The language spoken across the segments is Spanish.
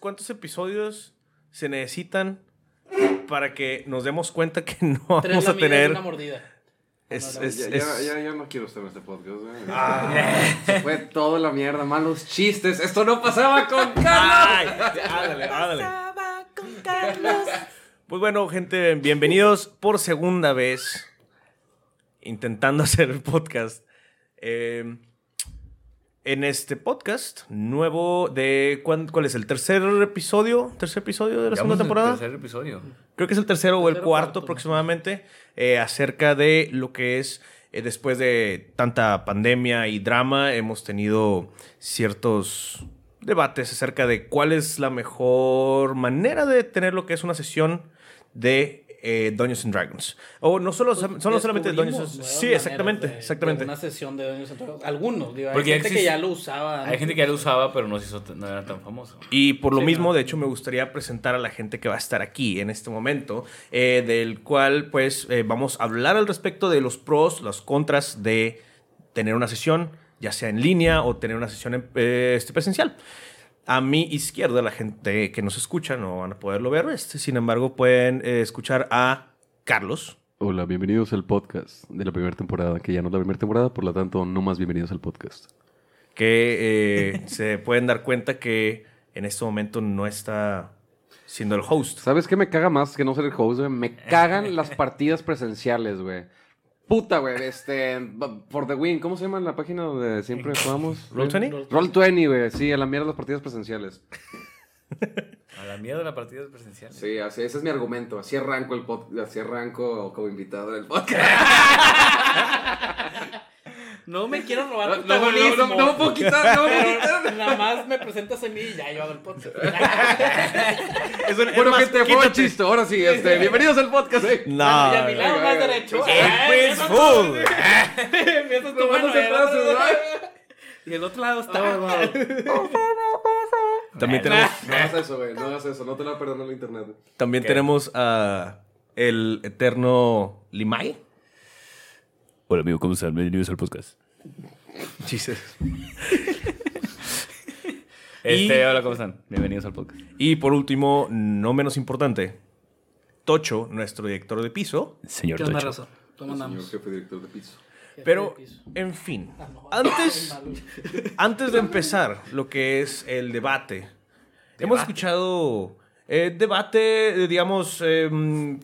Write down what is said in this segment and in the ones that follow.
¿Cuántos episodios se necesitan para que nos demos cuenta que no vamos a tener... una mordida. Es, No, no, es- Ya, es- ya, ya, ya no quiero estar en este podcast. Ah. Se fue toda la mierda, malos chistes. Esto no pasaba con Carlos. Ay, ándale, ándale. Pues bueno, gente, bienvenidos por segunda vez intentando hacer el podcast. Eh, en este podcast nuevo de... ¿cuán- ¿Cuál es el tercer episodio? ¿Tercer episodio de la segunda Llevamos el temporada? tercer episodio. Creo que es el tercero o el Tercero, cuarto cuarto. aproximadamente, eh, acerca de lo que es, eh, después de tanta pandemia y drama, hemos tenido ciertos debates acerca de cuál es la mejor manera de tener lo que es una sesión de eh, Dungeons and Dragons. O no solo, Pues, solo solamente Dungeons nuevas Sí, exactamente, de- exactamente. de una sesión de Dungeons and Dragons. Algunos, digo, hay Porque gente que ya lo usaba. Hay gente que ya lo usaba, pero no, se hizo, no era tan famoso. Y por lo Sí, mismo, no. de hecho, me gustaría presentar a la gente que va a estar aquí en este momento, eh, del cual pues eh, vamos a hablar al respecto de los pros, los contras de tener una sesión, ya sea en línea o tener una sesión en- eh, este, presencial. A mi izquierda, la gente que nos escucha no van a poderlo ver, este, sin embargo, pueden eh, escuchar a Carlos. Hola, bienvenidos al podcast de la primera temporada, que ya no es la primera temporada, por lo tanto, no más bienvenidos al podcast. que eh, se pueden dar cuenta que en este momento no está siendo el host. ¿Sabes qué me caga más que no ser el host, güey? Me cagan las partidas presenciales, güey. Puta, güey, este... For the win, ¿cómo se llama la página donde siempre jugamos? ¿Roll20? Roll20, güey, sí, a la mierda las partidas presenciales. A la mierda la partida presencial. Sí, así, ese es mi argumento. Así arranco el podcast, así arranco como invitado del podcast. No me quiero robar No, no, protagonismo. no, no, no me puedo quitar, no puedo quitar. Nada más me presentas a mí y ya yo hago el podcast. Es un- es Bueno, más, gente, fue un chiste. Ahora sí, este, bienvenidos al podcast. eh. No. Bueno, y a mi lado más derecho. Ay, It's empiezas y el otro- lado está. También tenemos, No hagas eso, güey. No hagas eso. No te la perdono el internet. también ¿Qué? tenemos a el eterno Limay. Hola, amigo, ¿cómo están? Bienvenidos al podcast. Jesus. Este, Y- hola, ¿cómo están? Bienvenidos al podcast. Y por último, no menos importante, Tocho, nuestro director de piso. Señor ¿Qué onda, Tocho. razón? ¿Cómo Señor andamos? jefe director de piso. Pero, en fin, Ah, antes, antes de empezar lo que es el debate, hemos escuchado eh, debate, eh, digamos, eh,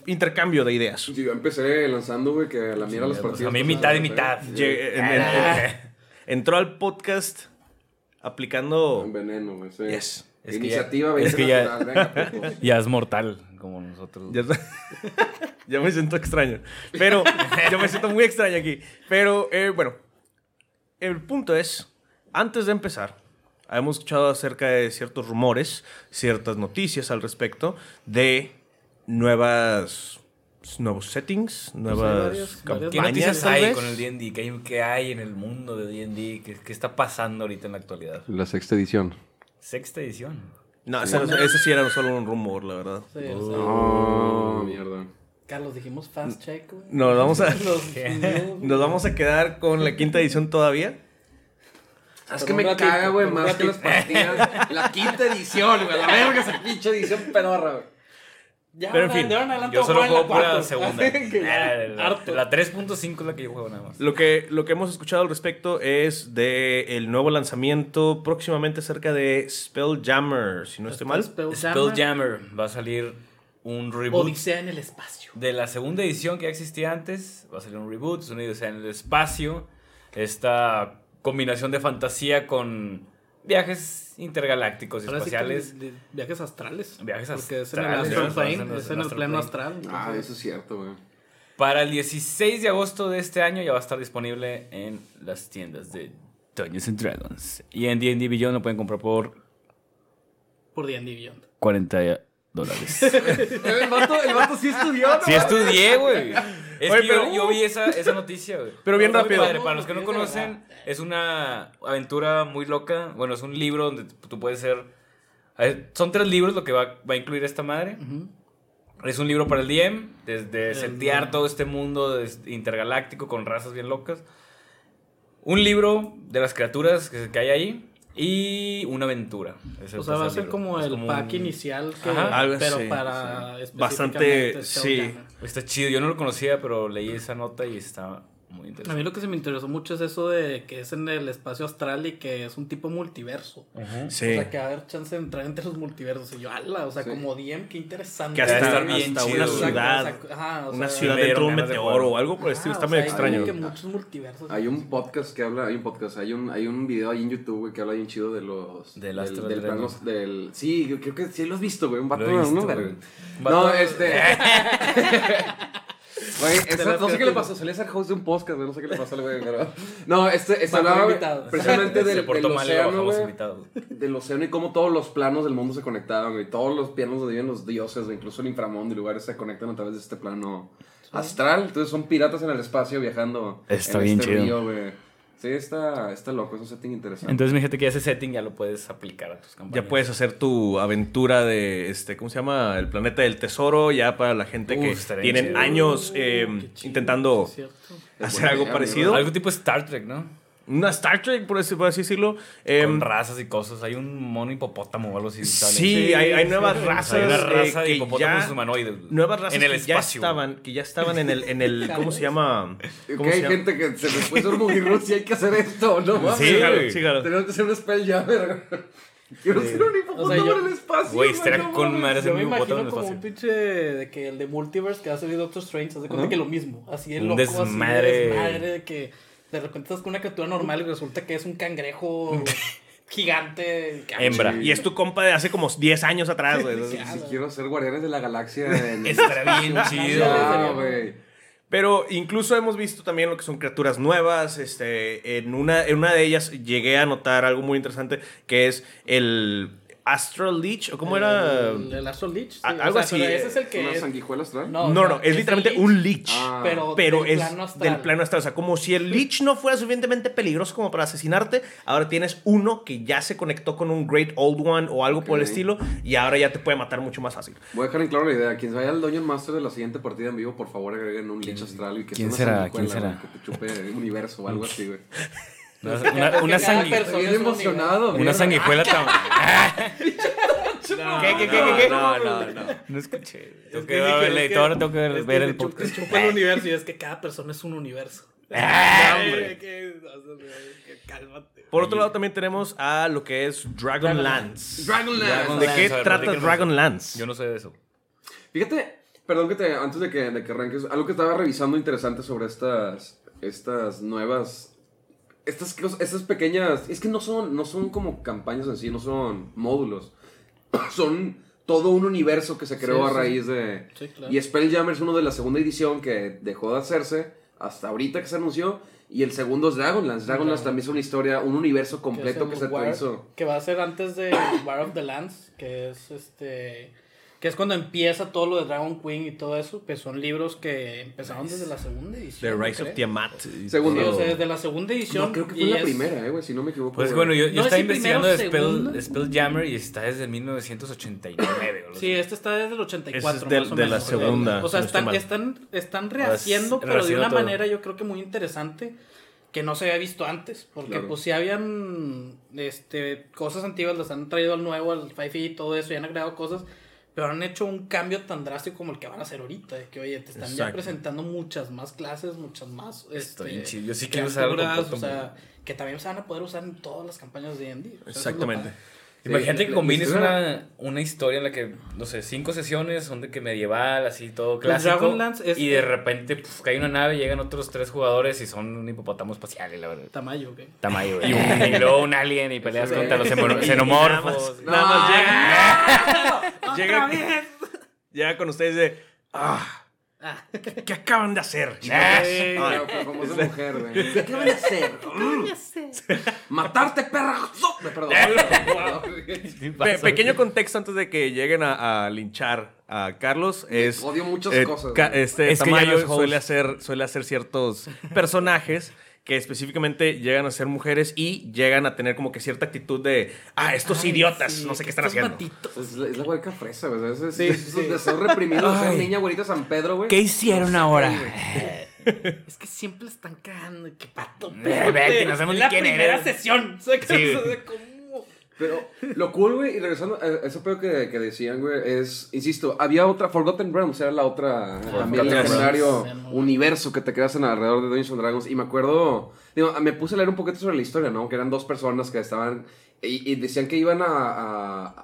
intercambio de ideas. Sí, yo empecé lanzando, güey, que a la mierda las pues, partidas. a mí mitad y mitad. Sí. En- en- en- entró al podcast aplicando... Un veneno, güey. sí. Yes. Es que Iniciativa ya- es que ya- venga, es mortal, como nosotros. Ya, ya me siento extraño. Pero yo me siento muy extraño aquí. Pero eh, bueno, el punto es, antes de empezar, hemos escuchado acerca de ciertos rumores, ciertas noticias al respecto de nuevas nuevos settings, nuevas ¿Qué campañas, noticias hay con el D&D? ¿Qué hay, qué hay en el mundo de D&D? ¿Qué, qué está pasando ahorita en la actualidad? La sexta edición. Sexta edición. No, ese, no- ese sí era solo un rumor, la verdad. Sí, o sea, Oh, mierda. Carlos, dijimos fast check, güey. Nos vamos a, nos vamos a quedar con la quinta edición todavía. ¿Sabes Por qué un me ratito, caga, güey? Más que las partidas. La quinta edición, güey. La verga esa pinche edición pedorra, güey. Ya, Pero en fin, adelante Yo solo juego pura cuatro. segunda. Ah, la la 3.5 es la que yo juego nada más. Lo que, lo que hemos escuchado al respecto es de el nuevo lanzamiento próximamente acerca de Spelljammer, si no estoy mal. Spelljammer, Spelljammer va a salir un reboot Odisea en el espacio. de la segunda edición que ya existía antes. Va a salir un reboot, es una edición en el espacio. Esta combinación de fantasía con viajes intergalácticos y Ahora sí que espaciales. de- de- viajes astrales. Viajes Porque es en el astrales, astral Es en el es en el astral plano plane. astral. Ah, eso es cierto, güey. Para el 16 de agosto de este año ya va a estar disponible en las tiendas de Dungeons and Dragons. Y en D&D Beyond lo pueden comprar por Por D&D Beyond. 40 dólares. El vato, el vato sí estudió, ¿no? Sí estudié, güey. Es Oye, que yo- pero- yo, vi esa, esa noticia, güey. Pero bien rápido. padre. Para los que no conocen, es una aventura muy loca. Bueno, es un libro donde tú puedes ser... ver, Son tres libros lo que va, va a incluir esta madre. Es un libro para el DM, desde setear todo este mundo intergaláctico con razas bien locas. Un libro de las criaturas que, que hay ahí. Y una aventura. Ese O sea, va a ser libro. como Es el como pack un- inicial, que, Ajá. Algo pero para Bastante, específicamente sí. Está chido, yo no lo conocía, pero leí esa nota y está muy A interesante. mí lo que se me interesó mucho es eso de que es en el espacio astral y que es un tipo multiverso. Sí. O sea, que va a haber chance de entrar entre los multiversos. Y yo, ala, o sea, Sí. como DM, qué interesante. Que hasta, estar bien hasta chido, una ciudad, Exacto, o sea, ajá, o una sea, ciudad dentro de un meteoro o algo por el estilo, está o muy sea, hay como extraño. que muchos multiversos. Hay un podcast que habla, hay un podcast, hay un, hay un video ahí en YouTube, güey, que habla bien chido de los... Del del, Astral del, Sí, yo creo que sí lo has visto, güey, un vato, visto, ¿no? güey. No, este... Güey, esa- no sé qué le pasó, salía a ser host de un podcast, güey, no sé qué le pasó al güey, pero... No, este, este hablaba precisamente del, del océano, güey. Del océano y cómo todos los planos del mundo se conectaban, güey. Todos los planos donde viven los dioses, güey, incluso el inframundo y lugares se conectan a través de este plano astral. Entonces son piratas en el espacio viajando Está en bien este chido. río, güey. Sí, está, está loco, es un setting interesante. Entonces, mi gente que ese setting ya lo puedes aplicar a tus campañas. Ya puedes hacer tu aventura de, este, ¿cómo se llama? El planeta del tesoro, ya para la gente Uf, que tienen chido. años eh, intentando hacer algo parecido. Algo tipo Star Trek, ¿no? Una Star Trek, por así, por así decirlo. Em, Con razas y cosas. Hay un mono hipopótamo o algo así. sale. sí, hay, hay sí, nuevas sí. razas. Hay una eh, raza de hipopótamos ya- humanoides. Nuevas razas En el que ya espacio. estaban, que ya estaban en el, en el, ¿cómo se llama? Que ¿Cómo se hay llama? gente que se de un movie root sí hay que hacer esto, ¿no? mames? Sí, claro, sí, claro. Tenemos que hacer un spelljammer. Quiero ser un hipopótamo O sea, yo- en el espacio. Güey, estaría no con mames. madre ese Yo me hipopótamo en el como un espacio. pinche de que el de Multiverse que va a salir Doctor Strange, hace cuenta Ajá. que lo mismo, así Un loco, así de desmadre. desmadre, de que de repente estás con una criatura normal y resulta que es un cangrejo gigante. Hembra. Y es tu compa de hace como 10 años atrás, güey. Sí. Si quiero ser guardianes de la galaxia en Estaría bien chido. Güey. Pero incluso hemos visto también lo que son criaturas nuevas. Este, en, una, en una de ellas llegué a notar algo muy interesante que es el Astral Leech, o cómo era... El, el Astral sí, o algo sea, así, ese es el que. ¿Una es- sanguijuela astral? No, No, es literalmente un Leech. Ah. Pero, pero del es plano del plano astral. O sea, como si el Lich no fuera suficientemente peligroso como para asesinarte, ahora tienes uno que ya se conectó con un Great Old One o algo por el estilo y ahora ya te puede matar mucho más fácil. Voy a dejar en claro la idea. Quien vaya al Dungeon Master de la siguiente partida en vivo, por favor agreguen un Lich astral y que quién sea una será? ¿Quién sanguijuela, será? güey, Que te chupe el universo o algo así, güey. Una, una, una emocionado. una sanguijuela tan... No, ¿Qué, qué, qué, qué, qué? No, no, no. No escuché. Tengo Es que que ver dije, el es que- editor, tengo que ver, es que ver el podcast. chupa el universo y es que cada persona es un universo. Ay, hombre. Por otro lado, también tenemos a lo que es Dragonlance. Dragonlance. ¿De qué trata. Dragonlance? Yo no sé de eso. Fíjate, perdón que te, antes de que, de que arranques, algo que estaba revisando interesante sobre estas, estas nuevas, estas, cosas- estas pequeñas, es que no son, no son como campañas en sí, no son módulos, son todo un universo que se creó Sí, a sí. raíz de... Sí, claro. Y Spelljammer es uno de la segunda edición que dejó de hacerse hasta ahorita que se anunció. Y el segundo es Dragonlance. Dragonlance también es una historia, un universo completo que, se War- hizo. Que va a ser antes de War of the Lands, que es este. Que es cuando empieza todo lo de Dragon Queen y todo eso, que son libros que empezaron desde la segunda edición. The Rise creo. of Tiamat. Segundo. Sí, o sea, desde la segunda edición. No, creo que fue la es- primera, eh, güey, si no me equivoco. Pues bueno, yo, yo No, estaba investigando de Spell. Spelljammer y está desde 1989. o Sí, este está desde el 84. Ese es del- más o de la menos. segunda, O sea, no están, están, están rehaciendo, pero de una todo. manera yo creo que muy interesante que no se había visto antes. Porque Claro. pues si habían este, cosas antiguas, las han traído al nuevo, al 5 y todo eso, y han agregado cosas. Pero han hecho un cambio tan drástico como el que van a hacer ahorita. De que, oye, te están ya presentando muchas más clases, muchas más. Este. Yo sí quiero usar O sea, que también se van a poder usar en todas las campañas de D&D. Es Exactamente. Imagínate que combines una, una historia en la que, no sé, cinco sesiones son de que medieval, así todo clásico. Dragonlance es- y de repente puf, cae una nave, llegan otros tres jugadores y son un hipopótamo espacial, y la verdad. Tamayo, ¿ok? Tamaño, y, un, y luego un alien y peleas contra los Y xeno- nada xenomorfos. más- Nada más llega. ¡Otra llega, vez! llega con ustedes de. Ah, Ah. ¿qué, qué acaban de hacer? Chicos?" Pero, pero como esa mujer, güey. ¿Qué van a hacer? ¡Matarte, perra! No, Perdón. Pe- pequeño contexto antes de que lleguen a, a linchar a Carlos es Odio muchas eh, cosas, este Es Tamayo es suele hacer suele hacer ciertos personajes que específicamente llegan a ser mujeres y llegan a tener como que cierta actitud de ah estos Ay, idiotas sí, no sé qué están haciendo. Es la, es la hueca fresa, güey. Es, es, Sí, es- sí, deseos reprimidos Ay. niña güerita San Pedro, güey. ¿Qué hicieron ahora? Es que siempre le están cagando. ¡Qué pato! Ve, ve, que no sabemos Es ni la quién primera eres. sesión. O sea, que- Sí. o. Pero lo cool, güey, y regresando a eso pedo que, que decían, güey, es, insisto, había otra, Forgotten Realms era la otra, también legendario Realms. universo que te creas en alrededor de Dungeons and Dragons. Y me acuerdo, digo, me puse a leer un poquito sobre la historia, ¿no? Que eran dos personas que estaban, y, y decían que iban a, a-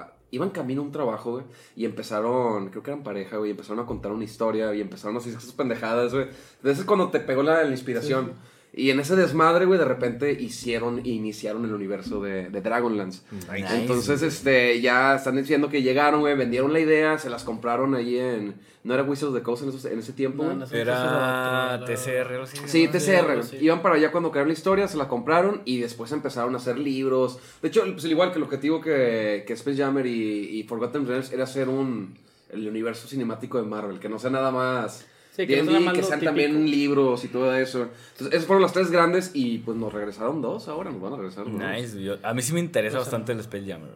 a- iban camino a un trabajo, güey, y empezaron, creo que eran pareja, güey, y empezaron a contar una historia, y empezaron a hacer esas pendejadas, güey. Entonces es cuando te pegó la, la inspiración. Y en ese desmadre, güey, de repente hicieron, iniciaron el universo de, de Dragonlance. Nice. Entonces, este, ya están diciendo que llegaron, güey, vendieron la idea, se las compraron ahí en... ¿No era Wizards of the Coast en, esos- en ese tiempo, No, güey? Era TCR, así. Sí, ¿no? TCR. así. Iban para allá cuando crearon la historia, se la compraron y después empezaron a hacer libros. De hecho, pues al igual que el objetivo que, que Space Jammer y, y Forgotten Realms era hacer un el universo cinemático de Marvel, que no sea nada más Sí, que D&D, sean típico. también libros y todo eso. Entonces, esos fueron los tres grandes y pues nos regresaron dos ahora, nos van a regresar dos. Nice. yo- a mí sí me interesa bastante el Space Jam. güey.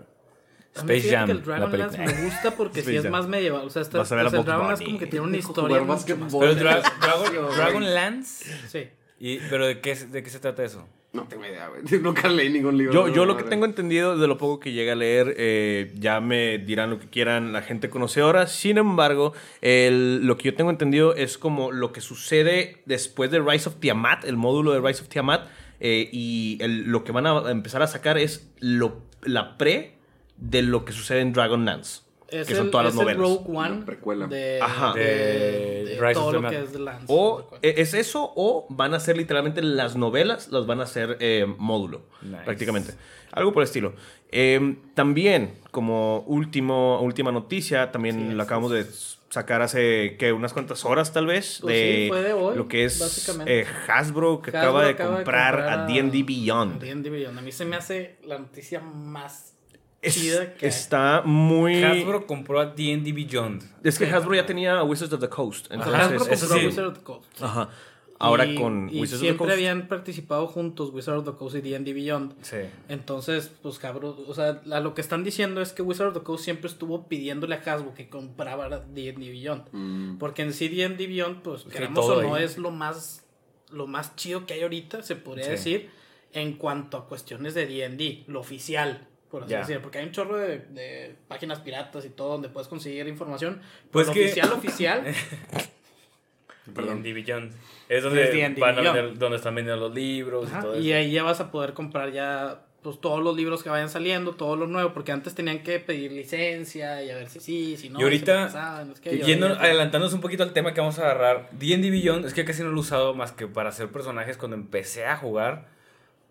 A mí Space Jam, que el la Dragonlance película. me gusta porque sí es Jam. más medieval. O sea, está, o sea, el Dragonlance como que tiene una historia mucho más... Pero Dragon. Dragonlance. Sí. Y, ¿Pero de qué, de qué se trata eso? No tengo idea, güey. Nunca leí ningún libro. Yo, no, yo lo que tengo entendido de lo poco que llegué a leer, eh, ya me dirán lo que quieran la gente conocedora. Sin embargo, el- lo que yo tengo entendido es como lo que sucede después de Rise of Tiamat, el módulo de Rise of Tiamat, eh, y el- lo que van a empezar a sacar es lo, la pre de lo que sucede en Dragonlance, Es que son el- todas las es el novelas. Rogue One La precuela. de, Ajá. de, De de Rise of todo lo the que es de Lance. O eh, es eso, o van a ser literalmente las novelas, las van a hacer eh, módulo, Nice. prácticamente. Algo por el estilo. Eh, también, como último, última noticia, también Sí, lo sí, acabamos de sacar hace que unas cuantas horas tal vez Pues de sí, fue de hoy, lo que es básicamente. eh, Hasbro que Hasbro acaba de acaba de comprar comprar a D&D Beyond. D&D Beyond. A mí se me hace la noticia más Es- chida que hay. está muy Hasbro compró a D&D Beyond. es que Hasbro ya tenía a Wizards of the Coast, entonces Hasbro eso compró sí. Wizard of the Coast. ajá. Ahora Y- con y Wizards of the siempre Coast habían participado juntos Wizard of the Coast y D&D Beyond. Sí. Entonces, pues Hasbro, o sea, a lo que están diciendo es que Wizard of the Coast siempre estuvo pidiéndole a Hasbro que comprara D&D Beyond. Mm. Porque en sí D&D Beyond, pues, que queramos o no, ahí. es lo más, lo más chido que hay ahorita, se podría Sí. decir, en cuanto a cuestiones de D&D, lo oficial, por así decirlo. Porque hay un chorro de, de páginas piratas y todo donde puedes conseguir información. Pues que- oficial, oficial, D&D Beyond. Es donde, Es van a vender- donde están vendiendo los libros y todo y eso. ahí ya vas a poder comprar ya pues todos los libros que vayan saliendo, todo lo nuevo, porque antes tenían que pedir licencia y a ver si sí, si no. Y ahorita, y Yendo, adelantándonos un poquito al tema que vamos a agarrar, D&D Beyond es que casi no lo he usado más que para hacer personajes cuando empecé a jugar,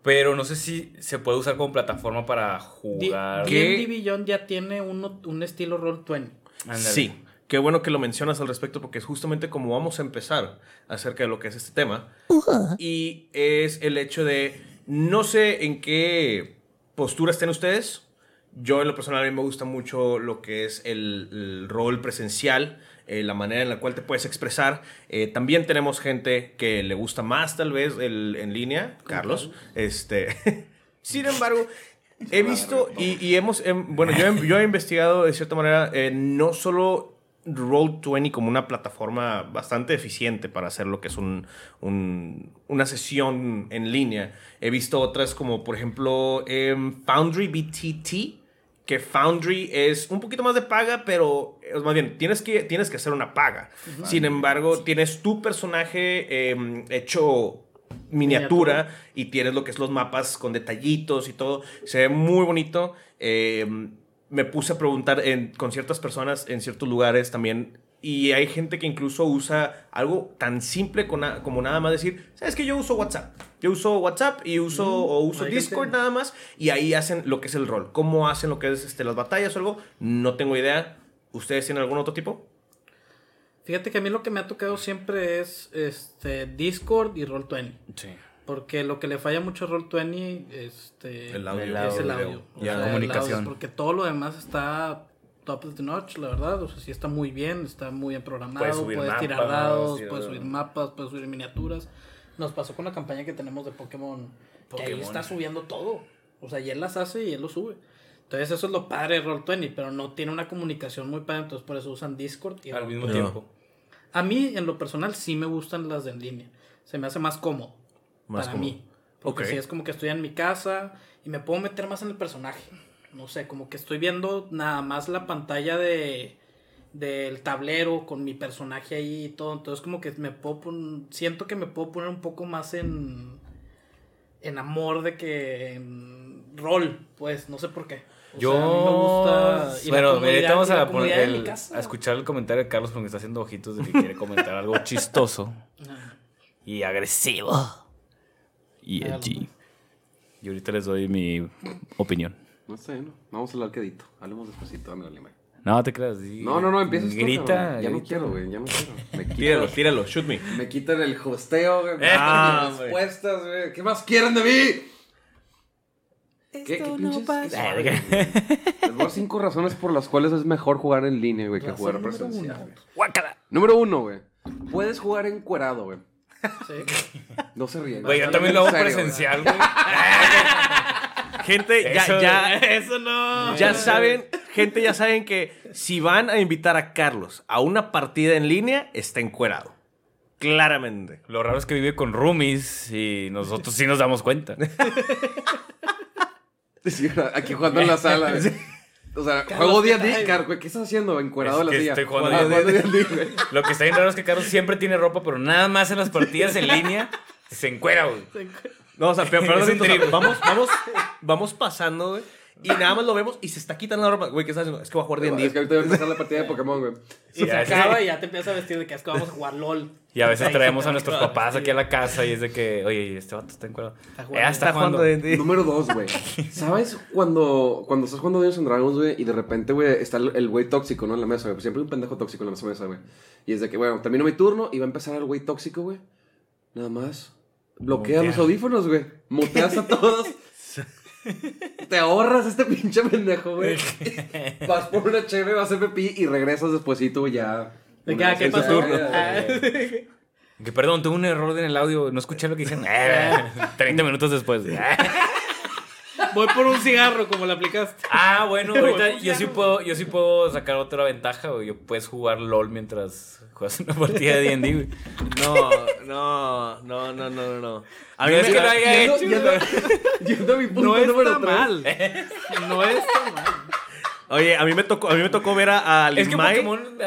pero no sé si se puede usar como plataforma para jugar. ¿Qué? D&D Beyond ya tiene uno, un estilo Roll20. Ándale. Sí, qué bueno que lo mencionas al respecto porque es justamente como vamos a empezar acerca de lo que es este tema. Y es el hecho de, no sé en qué postura estén ustedes. Yo en lo personal a mí me gusta mucho lo que es el, el rol presencial, eh, la manera en la cual te puedes expresar. Eh, también tenemos gente que le gusta más tal vez el en línea, Carlos. Este, sin embargo, he visto y, y hemos, em, bueno, yo he, yo he investigado de cierta manera eh, no solo Roll20 como una plataforma bastante eficiente para hacer lo que es un, un- una sesión en línea. He visto otras como, por ejemplo, em, Foundry BTT, que Foundry es un poquito más de paga, pero eh, más bien, tienes que, tienes que hacer una paga. Sin embargo, tienes tu personaje em, hecho miniatura y tienes lo que es los mapas con detallitos y todo. Se ve muy bonito. Em, me puse a preguntar en- con ciertas personas en ciertos lugares también. Y hay gente que incluso usa algo tan simple como nada más decir, ¿sabes que Yo uso WhatsApp. Yo uso WhatsApp y uso, o uso Discord nada más. Y ahí hacen lo que es el rol. ¿Cómo hacen lo que es este, las batallas o algo? No tengo idea. ¿Ustedes tienen algún otro tipo? Fíjate que a mí lo que me ha tocado siempre es este Discord y Roll20. Sí. Porque lo que le falla mucho a Roll20 este, El audio. es el audio, sea, el comunicación. audio, porque todo lo demás está top of the notch, la verdad. O sea, sí está muy bien, está muy bien programado. Puedes Puedes, subir tirar dados, puedes subir mapas, puedes subir miniaturas. Nos pasó con la campaña que tenemos de Pokémon. Que ahí está subiendo todo. O sea, y él las hace y él lo sube. Entonces eso es lo padre de Roll20, pero no tiene una comunicación muy padre, entonces por eso usan Discord y Al Roll20. mismo No. tiempo. A mí, en lo personal, sí me gustan las de en línea. Se me hace más cómodo. Más para cómodo. mí. Porque Ok. sí, es como que estoy en mi casa y me puedo meter más en el personaje. No sé, como que estoy viendo nada más la pantalla de del tablero con mi personaje ahí y todo. Entonces como que me puedo pon- siento que me puedo poner un poco más en en amor de que en rol, pues, no sé por qué. O Yo. sea, a mí me gusta y bueno, vamos a, poner el- escuchar el comentario de Carlos porque está haciendo ojitos de que quiere comentar algo chistoso Ajá. y agresivo. Y edgy. Y ahorita les doy mi opinión. No sé, ¿no? Vamos a hablar quedito. Hablemos despacito, dame la lima. No te creas. di- No, no, no, empiezas tú, Grita. Ya no grita. quiero, güey, ya no quiero. Me Tíralo, quitan, tíralo, shoot me. me quitan el hosteo, güey. me Eh, quitan ah, mis respuestas, güey. ¿Qué más quieren de mí? ¿Qué, qué Ah, de güey. Les voy a cinco razones por las cuales es mejor jugar en línea, güey, que jugar número presencial. Número uno, güey. Puedes jugar encuerado, güey. Sí. No se ríen. Güey, yo también lo hago presencial, güey. Gente, ya, Eso- ya, Eso no. ya saben, gente, ya saben que si van a invitar a Carlos a una partida en línea, está encuerado. Claramente. Lo raro es que vive con roomies y nosotros sí nos damos cuenta. Sí, aquí jugando en la sala. O sea, Carlos, juego ¿qué día a día, güey. ¿Qué estás haciendo? Encuerado Es la silla. estoy jugando Ah, día día día, güey. Lo que está bien raro es que Carlos siempre tiene ropa, pero nada más en las partidas en línea se encuera, güey. No, o sea, pero, pero Es un o sea, trip. vamos, vamos, vamos pasando, güey. Y nada más lo vemos y se está quitando la ropa. Güey, ¿qué estás haciendo? Es que voy a jugar Es que D&D. ahorita voy a empezar la partida de Pokémon, güey. Y se acaba y ya te empiezas a vestir de que es que vamos a jugar LOL. Y a veces traemos a nuestros papás aquí a la casa y es de que, oye, este vato está encuadrado. Está Eh, jugando. está jugando. D&D. Número dos, güey. ¿Sabes cuando, cuando estás jugando Dungeons and Dragons, güey, y de repente, güey, está el güey tóxico, ¿no? En la mesa, güey. Siempre hay un pendejo tóxico en la mesa, güey. Y es de que, bueno, termino mi turno y va a empezar el güey tóxico, güey. Nada más. Bloquea Mutea. los audífonos, güey. Muteas a todos. Te ahorras este pinche pendejo, güey. Vas por una chévere, vas a pipí y regresas despuesito, ya. Ah, ¿Qué su pasó? turno. Ah, Que perdón, tuve un error en el audio, no escuché lo que dijeron. Eh, 30 minutos después. Voy por un cigarro, como le aplicaste. Ah, bueno, ahorita yo sí puedo, yo sí puedo sacar otra ventaja, güey. Yo puedes jugar LOL mientras juegas una partida de D&D, güey. No, no, no, no, no, no, no. A mí No es que lo haya Yendo- hecho. yendo- Yendo a mi punto No número mal. No está mal. Oye, a mí me tocó, a mí me tocó ver a, a Es que. Pokémon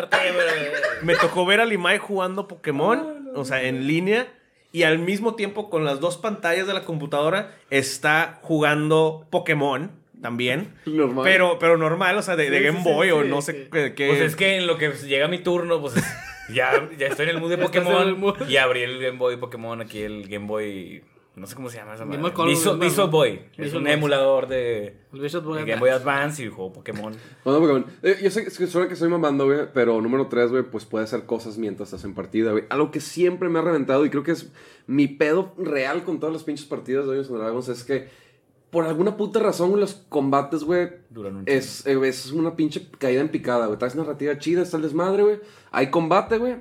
me tocó ver a Limay jugando Pokémon, o sea, en línea. Y al mismo tiempo, con las dos pantallas de la computadora, está jugando Pokémon también. Normal. Pero, pero normal, o sea, de, Game sí, Boy sí, o sí, no sé qué. qué- Pues es que en lo que llega mi turno, pues es- ya, ya estoy en el mood de Pokémon. mood. Y abrí el Game Boy Pokémon aquí, el Game Boy. No sé cómo se llama esa Game madre. Visual, Visual Boy. Es un Boy. emulador de, de Game Boy Advance y juego Pokémon. Bueno, Pokémon. Eh, yo sé que que suena que estoy mamando, güey, pero número 3, güey, pues puede hacer cosas mientras estás en partida, güey. Algo que siempre me ha reventado y creo que es mi pedo real con todas las pinches partidas de Dungeons and Dragons es que por alguna puta razón, los combates, güey, Duran un es, eh, es una pinche caída en picada, güey. Traes narrativa chida, está el desmadre, güey. Hay combate, güey.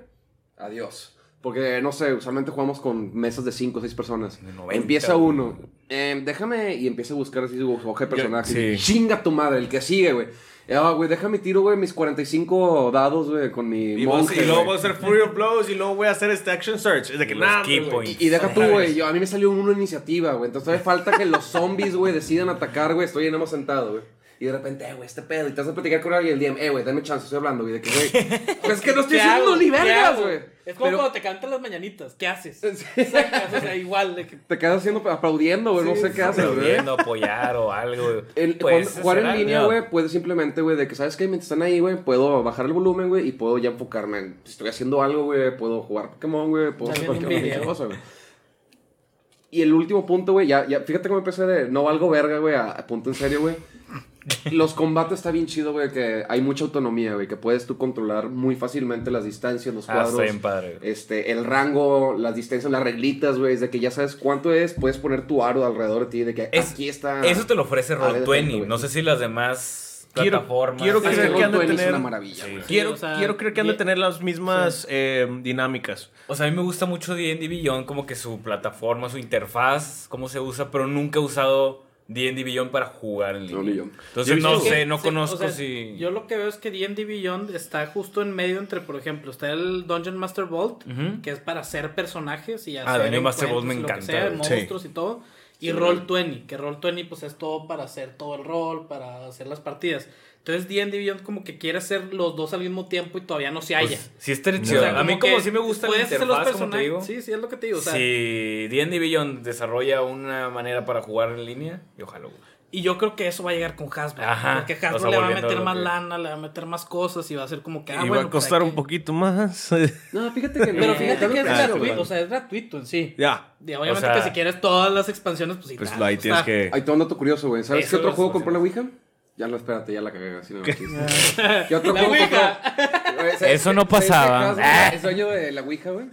Adiós. Porque, no sé, usualmente jugamos con mesas de 5 o 6 personas. De 90, empieza uno. eh, déjame y empieza a buscar así su hoja de personajes. sí. Chinga tu madre, el que sigue, güey. Ah, güey, déjame tiro, güey, mis 45 dados, güey, con mi Y, vos- monje, y luego voy a hacer Fury of Blows y luego voy a hacer este Action Search. Es de que Los nada, key güey. points. Y, y deja tú, güey. yo- A mí me salió una iniciativa, güey. Entonces todavía falta que los zombies, güey, decidan atacar, güey. Estoy en más sentado, güey. Y de repente, eh, güey, este pedo. Y te vas a platicar con alguien y el DM, eh, güey, dame chance, estoy hablando, güey. De que, güey. Pues es que no estoy ¿Qué haciendo ni ¿Qué vergas, güey. Es como Pero cuando te cantan las mañanitas. ¿Qué haces? Sí. O sea, igual. De que, te quedas haciendo aplaudiendo, güey. no sé qué haces, güey. Aplaudiendo, apoyar o algo. güey. El, Pues, jugar- jugar en línea, güey, puedes simplemente, güey, de que, ¿sabes qué? Mientras están ahí, güey, puedo bajar el volumen, güey, y puedo ya enfocarme en, si estoy haciendo algo, güey, puedo jugar Pokémon, güey, puedo hacer cualquier cosa, güey. Y el último punto, güey, ya, ya, fíjate cómo empecé de no valgo verga, güey, a, a punto en serio, güey. Los combates está bien chido, güey, que hay mucha autonomía, güey, que puedes tú controlar muy fácilmente las distancias, los Ah, cuadros. está bien padre. Este, el rango, las distancias, las reglitas, güey, es de que ya sabes cuánto es, puedes poner tu aro alrededor de ti, de que Es- aquí está. Eso te lo ofrece Ah, de Roll20. defecto, No sé si las demás Quiero- plataformas. quiero Es que creer que han de Roll20 es tener- una maravilla, Sí. Quiero, o sea, quiero creer que han de tener las mismas eh, dinámicas. O sea, a mí me gusta mucho D&D Beyond, como que su plataforma, su interfaz, cómo se usa, pero nunca he usado D&D Beyond para jugar en línea. Entonces no sé, no Sí, conozco o sea, si... Yo lo que veo es que D&D Beyond está justo en medio entre, por ejemplo, está el Dungeon Master Vault, que es para hacer personajes y Ah, hacer Dungeon Master Vault me y lo que encanta, sea, güey. Sí. monstruos y todo. Y Roll20, que Roll20 pues es todo para hacer todo el rol, para hacer las partidas. Entonces D&D Beyond como que quiere hacer los dos al mismo tiempo y todavía no se halla. Pues, sí, está O chido. sea, a mí como sí me gusta la hacer los interfaz, como te digo. Sí, sí, es lo que te digo. O sea, si D&D Beyond desarrolla una manera para jugar en línea, yo jalo. güey. Y yo creo que eso va a llegar con Hasbro. Ajá, Porque o sea, Hasbro le va a meter más que- lana, le va a meter más cosas y va a ser como que. Ah, y bueno, va a pues costar hay un que- poquito más. No, fíjate que no. Pero fíjate que es Ah, gratuito, claro. o sea, es gratuito en sí. ya. Y obviamente O sea- que si quieres todas las expansiones, pues sí. Pues está, ahí tienes que. Ahí te va un dato curioso, güey. ¿Sabes Eso qué otro juego compró la Ouija? Ya lo espérate, ya la cagué. Así no quise. ¿Qué otro La juego Ouija. Eso no pasaba. Ah. Es dueño de la Ouija, güey.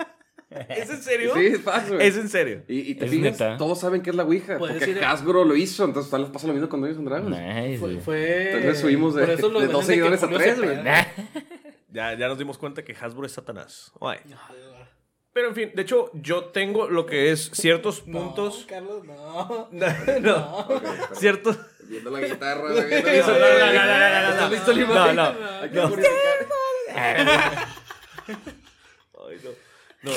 ¿Es en serio? Sí, es güey. Es en serio. Y, y te Es fijas, neta. todos saben que es la Ouija. Porque Hasbro lo hizo, entonces tal vez pasa lo mismo con Dungeons and Dragons. Nice, Fue, fue- vez subimos de- de dos seguidores a tres, güey. Ya, ya nos dimos cuenta que Hasbro es Satanás. Ay. Pero en fin, de hecho, yo tengo lo que es ciertos No, puntos. Carlos, no. No, Ok, pero Ciertos. Viendo la guitarra, viendo la no, guitarra. no, no, no, no, no, ¿Estás no. listo? No, no. Hay que No. purificar. Ay, no. No, no.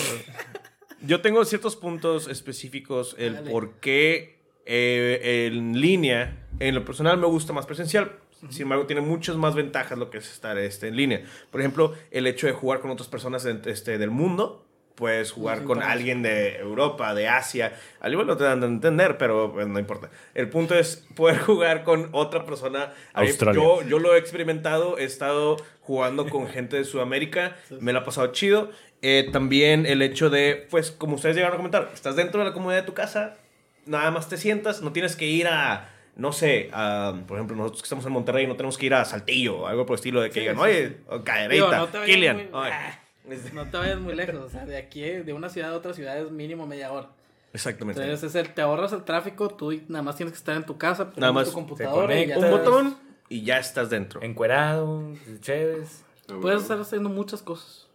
Yo tengo ciertos puntos específicos el Dale. por qué eh, en línea, en lo personal me gusta más presencial. Sin embargo, tiene muchas más ventajas lo que es estar este, en línea. Por ejemplo, el hecho de jugar con otras personas este, del mundo. Puedes jugar con alguien de Europa, de Asia. Al igual no te dan a entender, pero pues, no importa. El punto es poder jugar con otra persona. Australia. Yo, yo lo he experimentado, he estado jugando con gente de Sudamérica, me la ha pasado chido. Eh, también el hecho de, pues, como ustedes llegaron a comentar, estás dentro de la comodidad de tu casa, nada más te sientas, no tienes que ir a, no sé, por ejemplo, nosotros que estamos en Monterrey, no tenemos que ir a Saltillo o algo por el estilo de que Sí, digan, sí, oye, sí. o Digo, no muy- ah, No te vayas muy lejos, o sea, de aquí, de una ciudad a otra ciudad es mínimo media hora. Exactamente. Entonces es el, te ahorras el tráfico, tú nada más tienes que estar en tu casa, Nada más tu te computadora y ya Un botón y ya estás dentro. Encuerado, chéves. Puedes estar haciendo muchas cosas.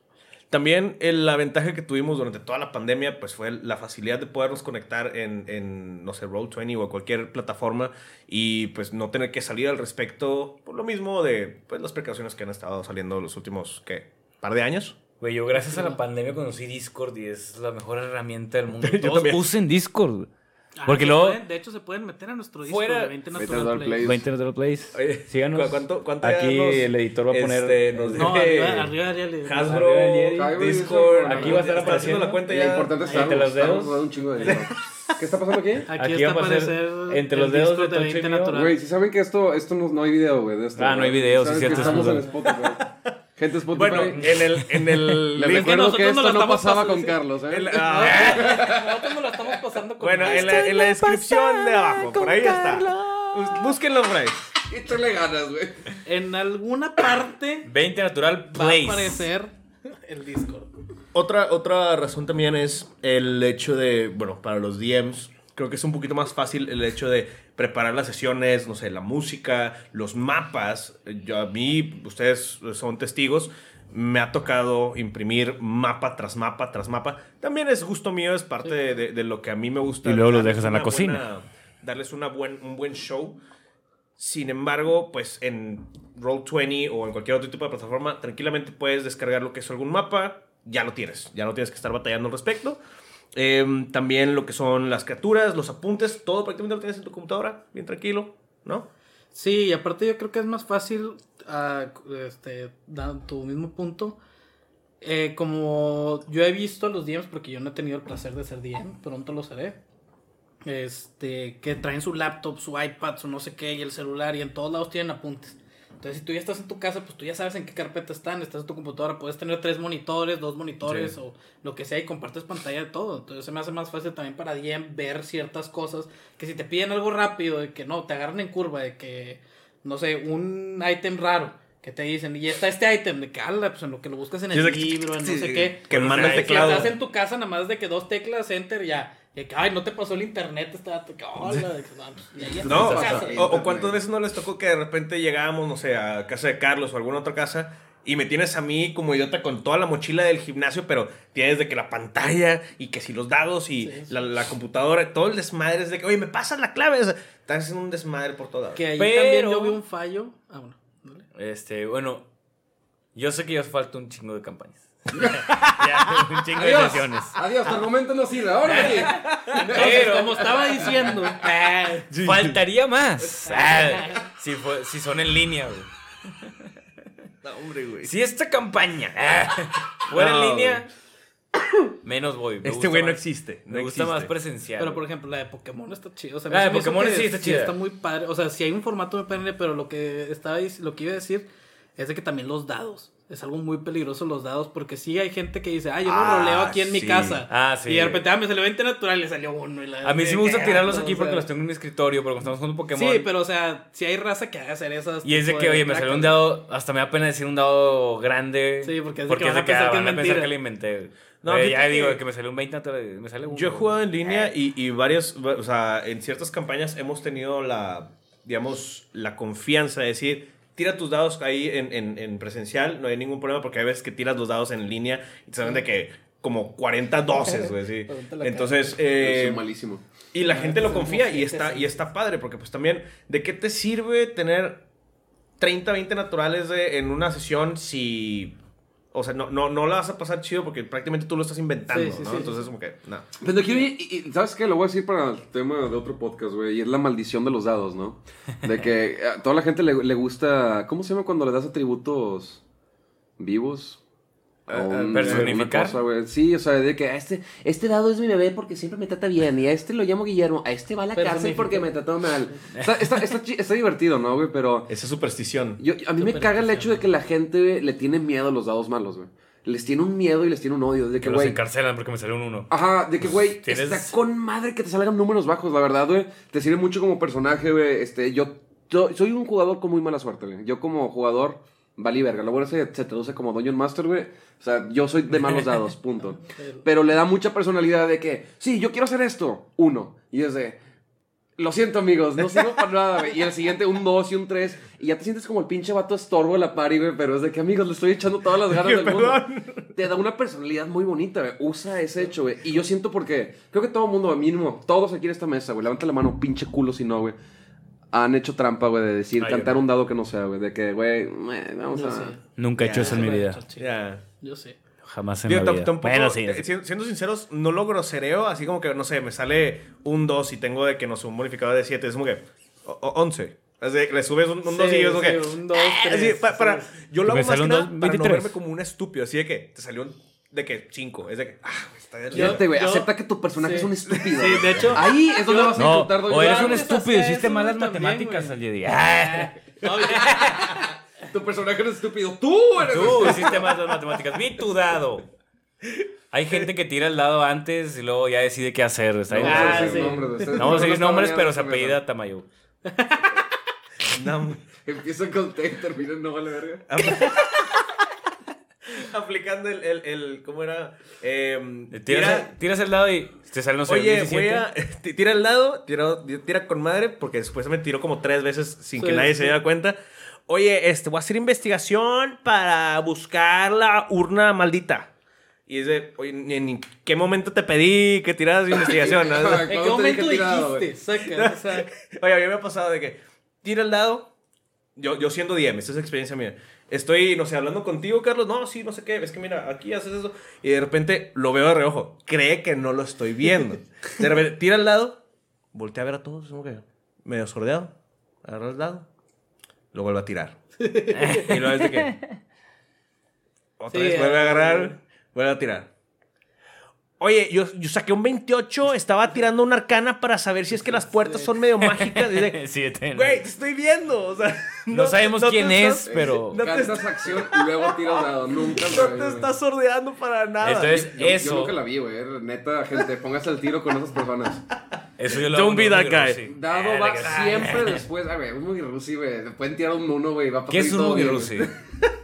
También el- la ventaja que tuvimos durante toda la pandemia pues fue la facilidad de podernos conectar en, en no sé, Roll20 o cualquier plataforma y pues no tener que salir al respecto por lo mismo de pues las precauciones que han estado saliendo los últimos, ¿qué? ¿Par de años? Güey, yo gracias a la pandemia conocí Discord y es la mejor herramienta del mundo. Yo Todos usen Discord. Ah, Porque luego- pueden- de hecho, se pueden meter a nuestro disco Fuera- de 20 Vete Natural a dar Play. play. 20 de los plays. Oye, Síganos. ¿cu- cuánto- cuánto Aquí nos- el editor va a poner. este, nos No, dije- arriba, arriba, arriba. Hasbro, Discord, eso- Aquí va a estar apareciendo. la cuenta Lo ya. importante es Entre los dedos. un chingo de dinero. ¿Qué está pasando aquí? Aquí, Aquí está va a aparecer entre los dedos de de Tocho 20 y mío. Natural. Güey, si saben que esto, esto no, no hay video, güey, de. Ah, no hay video, sí, cierto, Estamos en. Spotify. Gente Spotify. Bueno, en el, en el Les link- recuerdo nosotros que no esto no estamos pasaba pasando, con. Carlos, ¿eh? el- ah, Nosotros nos la estamos pasando con bueno, en la, en la descripción de abajo, por ahí está. Búsquenlo por ahí. Échale ganas, güey. En alguna parte 20 Natural va a aparecer el Discord. Otra, otra razón también es el hecho de, bueno, para los DMs, creo que es un poquito más fácil el hecho de preparar las sesiones, no sé, la música, los mapas. Yo, a mí, ustedes son testigos, me ha tocado imprimir mapa tras mapa tras mapa. También es gusto mío, es parte de, de- de lo que a mí me gusta. Y luego los dejas en la cocina. buena- darles una buen, un buen show. Sin embargo, pues en Roll20 o en cualquier otro tipo de plataforma, tranquilamente puedes descargar lo que es algún mapa, ya lo tienes, ya no tienes que estar batallando al respecto. Em, también lo que son las criaturas, los apuntes, todo prácticamente lo tienes en tu computadora, bien tranquilo, ¿no? Sí, y aparte yo creo que es más fácil, ah, este, dar tu mismo punto. Eh, como yo he visto los DMs, porque yo no he tenido el placer de ser DM, pronto lo seré. Este, que traen su laptop, su iPad, su no sé qué, y el celular, y en todos lados tienen apuntes. Entonces, si tú ya estás en tu casa, pues tú ya sabes en qué carpeta están, estás en tu computadora, puedes tener tres monitores, dos monitores Sí. o lo que sea y compartes pantalla de todo. Entonces, se me hace más fácil también para DM ver ciertas cosas que si te piden algo rápido, de que no, te agarran en curva, de que, no sé, un ítem raro. Que te dicen, y está este ítem, de que, ala, pues en lo que lo buscas en el libro, en no sí, sé qué. que manda el Si teclado. estás en tu casa, nada más de que dos teclas, enter, ya. Que, ay, no te pasó el internet, de que, no, pues, o- o, o cuántas veces no les tocó que de repente llegábamos, no sé, a casa de Carlos o alguna otra casa y me tienes a mí como idiota con toda la mochila del gimnasio, pero tienes de que la pantalla y que si los dados y Sí, sí. La, la computadora, todo el desmadre es de que, oye, me pasas la clave. O sea, estás haciendo un desmadre por todas. Que ahí Pero- también yo vi un fallo. Ah, bueno. dale. Este, bueno. Yo sé que ya falta un chingo de campañas. ya, un chingo de Adiós, sesiones. adiós, tu argumento no sirve. Ahora sí. Pero, como estaba diciendo, Faltaría más. Ah, si, fue- si son en línea, güey. No, hombre, güey. Si esta campaña ah, fuera No, en línea, menos voy. Me Este güey no existe. no Me gusta existe. más presencial. Pero por ejemplo, la de Pokémon está chida. O sea, se de Pokémon sí está chida. Está muy padre. O sea, si hay un formato me padre, pero lo que estaba lo que iba a decir es de que también los dados. Es algo muy peligroso los dados porque sí hay gente que dice, ah, yo lo Ah, roleo aquí en mi casa. Ah, sí. Y de repente, ah, me salió 20 natural y le salió uno. y la- A mí sí me gusta tirarlos O aquí porque sea, los tengo en mi escritorio, porque cuando estamos jugando Pokémon. Sí, pero o sea, si hay raza que haga hacer esas. Y es de que, oye, me salió un dado, hasta me da pena decir un dado grande. Sí, porque es de que van a ah, pensar que es van a pensar mentira. que lo inventé. No, No, ya digo que- que me salió un 20 natural, me sale uno. Yo he jugado en línea y, y varias, o sea, en ciertas campañas hemos tenido la, digamos, la confianza de decir, tira tus dados ahí en, en, en presencial, no hay ningún problema porque hay veces que tiras los dados en línea y te saben de que como 40 doces, güey, sí. Entonces, eh, malísimo. y la Ah, gente lo confía y está, y está padre porque pues también, ¿de qué te sirve tener 30, 20 naturales de- en una sesión si... O sea, no, no, no la vas a pasar chido porque prácticamente tú lo estás inventando, Sí, sí, ¿no? sí. Entonces, como que, no. Pero quiero ir- y, y, ¿sabes qué? Lo voy a decir para el tema de otro podcast, güey. Y es la maldición de los dados, ¿no? De que a toda la gente le, le gusta. ¿Cómo se llama cuando le das atributos vivos? Un- personificar. cosa, güey. Sí, o sea, de que a este, este dado es mi bebé porque siempre me trata bien. Y a este lo llamo Guillermo. A este va a la cárcel porque me trató mal. Está, está, está está divertido, ¿no, güey? Pero Esa superstición. yo, a mí me caga el hecho de que la gente le tiene miedo a los dados malos, güey. Les tiene un miedo y les tiene un odio. De Que que, los güey. encarcelan porque me salió un 1. Ajá, de que, güey, Tienes- está con madre que te salgan números bajos, la verdad, güey. Te sirve mucho como personaje, güey. Este, yo, yo soy un jugador con muy mala suerte, güey. Yo como jugador, valí verga. Lo bueno se, se traduce como Dungeon Master, güey. O sea, yo soy de malos dados, punto. Pero le da mucha personalidad de que, sí, yo quiero hacer esto. Uno. Y es de, lo siento, amigos, no sirvo para nada, güey. Y el siguiente, un 2 y un 3. Y ya te sientes como el pinche vato estorbo de la party, güey. Pero es de que, amigos, le estoy echando todas las ganas del mundo te da una personalidad muy bonita, güey. Usa ese hecho, güey. Y yo siento porque creo que todo el mundo, mínimo, todos aquí en esta mesa, güey, levanta la mano, pinche culo si no, güey. Han hecho trampa, güey, de decir, Ay, cantar no. un dado que no sea, güey. De que, güey, eh, vamos Yo a. sí. Nunca he hecho eso en mi vida. Ya. Yo sé. Jamás en Digo, la vida. tampoco, Bueno, sí. eh, si- siendo sinceros, no lo grosereo, así como que, no sé, me sale un 2 y tengo de que, no sé, un bonificador de 7, es como que, o- o- 11. Es de- le subes un 2 Sí, y yo es como sí, que, un dos, "Ah", así, tres, pa- para, sí. yo lo hago más que nada dos, para no 23. verme como un estúpido, así de que, te salió un, de que 5, es de que, ah, Fíjate, güey, yo- acepta que tu personaje sí. es un estúpido. Sí, de hecho- Ahí es donde yo- vas a No, disfrutar o eres un estúpido, hiciste malas matemáticas al día de Ah, No, yo- Tu personaje es estúpido. Tú eres Tú hiciste malas matemáticas. Vi tu dado. Hay gente que tira el dado antes y luego ya decide qué hacer. Está. No vamos a Ah, decir sí. nombres, ustedes No vamos a no decir están nombres, pero se apellida Tamayo. No, Empieza con T y termina en no vale verga. aplicando el, el, el, ¿cómo era? Tiras, tira- tiras el dado y te sale, no sé, Oye, 17. voy a. Tira al lado, tira, tira con madre, porque supuestamente tiró como tres veces sin que nadie sí. se diera cuenta. Oye, este, voy a hacer investigación para buscar la urna maldita. Y es de, oye, ¿en, qué momento te pedí que tiraras investigación? ¿no? ¿En ¿Cuándo qué momento dijiste? Saca, o sea, Oye, a mí me ha pasado de que tira el dado. Yo, yo siendo DM, esta es experiencia mía. Estoy, no sé, hablando contigo, Carlos. No, sí, no sé qué. Es que mira, aquí haces eso. Y de repente lo veo de reojo. Cree que no lo estoy viendo. De repente tira el dado. Voltea a ver a todos. Como que medio sordeado. Agarra el dado. Lo vuelve a tirar. y luego es de que. Otra Sí, vez vuelve a eh, agarrar. Vuelve a tirar. Oye, yo, yo saqué un 28. Estaba tirando una arcana para saber si es que las puertas son medio mágicas. De, Sí, ten- Güey, te estoy viendo. O sea, No sabemos quién estás- es, pero- No te, Cantas acción y luego tiras dado. Nunca lo no te estás sordeando para nada. Entonces, Yo- eso. Yo nunca la vi, güey. Neta, gente, póngase al tiro con esas personas. Eso yo lo Don't be that guy. Rusi. Dado Ah, va que- siempre después. A ver, es muy rusi, güey. Pueden tirar un uno, güey. Va a pasar ¿Qué es un Mugi Rusi?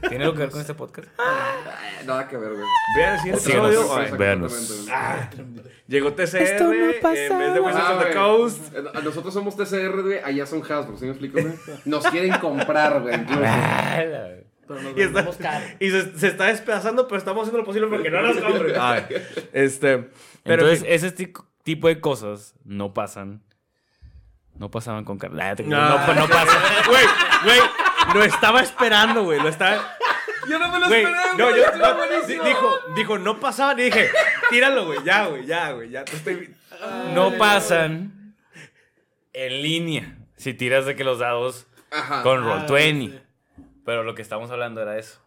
¿Tiene algo que ver con este podcast? Eh, Nada que ver, güey. Vean el siguiente Síguenos. episodio. Ay, Exactamente, véanos. güey. Llegó TCR en vez de Wizards Ah, of the. Coast. Eh, Nosotros somos TCR, güey. Allá son Hasbro, ¿sí me explico, güey? Nos quieren comprar, güey. pero nos Y, está- se, se está despedazando, pero estamos haciendo lo posible porque no las compren. Este. Pero Entonces, ese ti- tipo de cosas no pasan. No pasaban con Carlos. No, No. no, no pasan. Güey, güey, lo estaba esperando, güey. Lo estaba. Yo no me lo Güey, esperé, no, güey, yo, no, dijo, dijo, no pasaban y dije, tíralo, güey, ya, güey, ya, güey, ya. te estoy- No pasan en línea si tiras de que los dados Ajá. con Ah, Roll20. sí. Pero lo que estamos hablando era eso.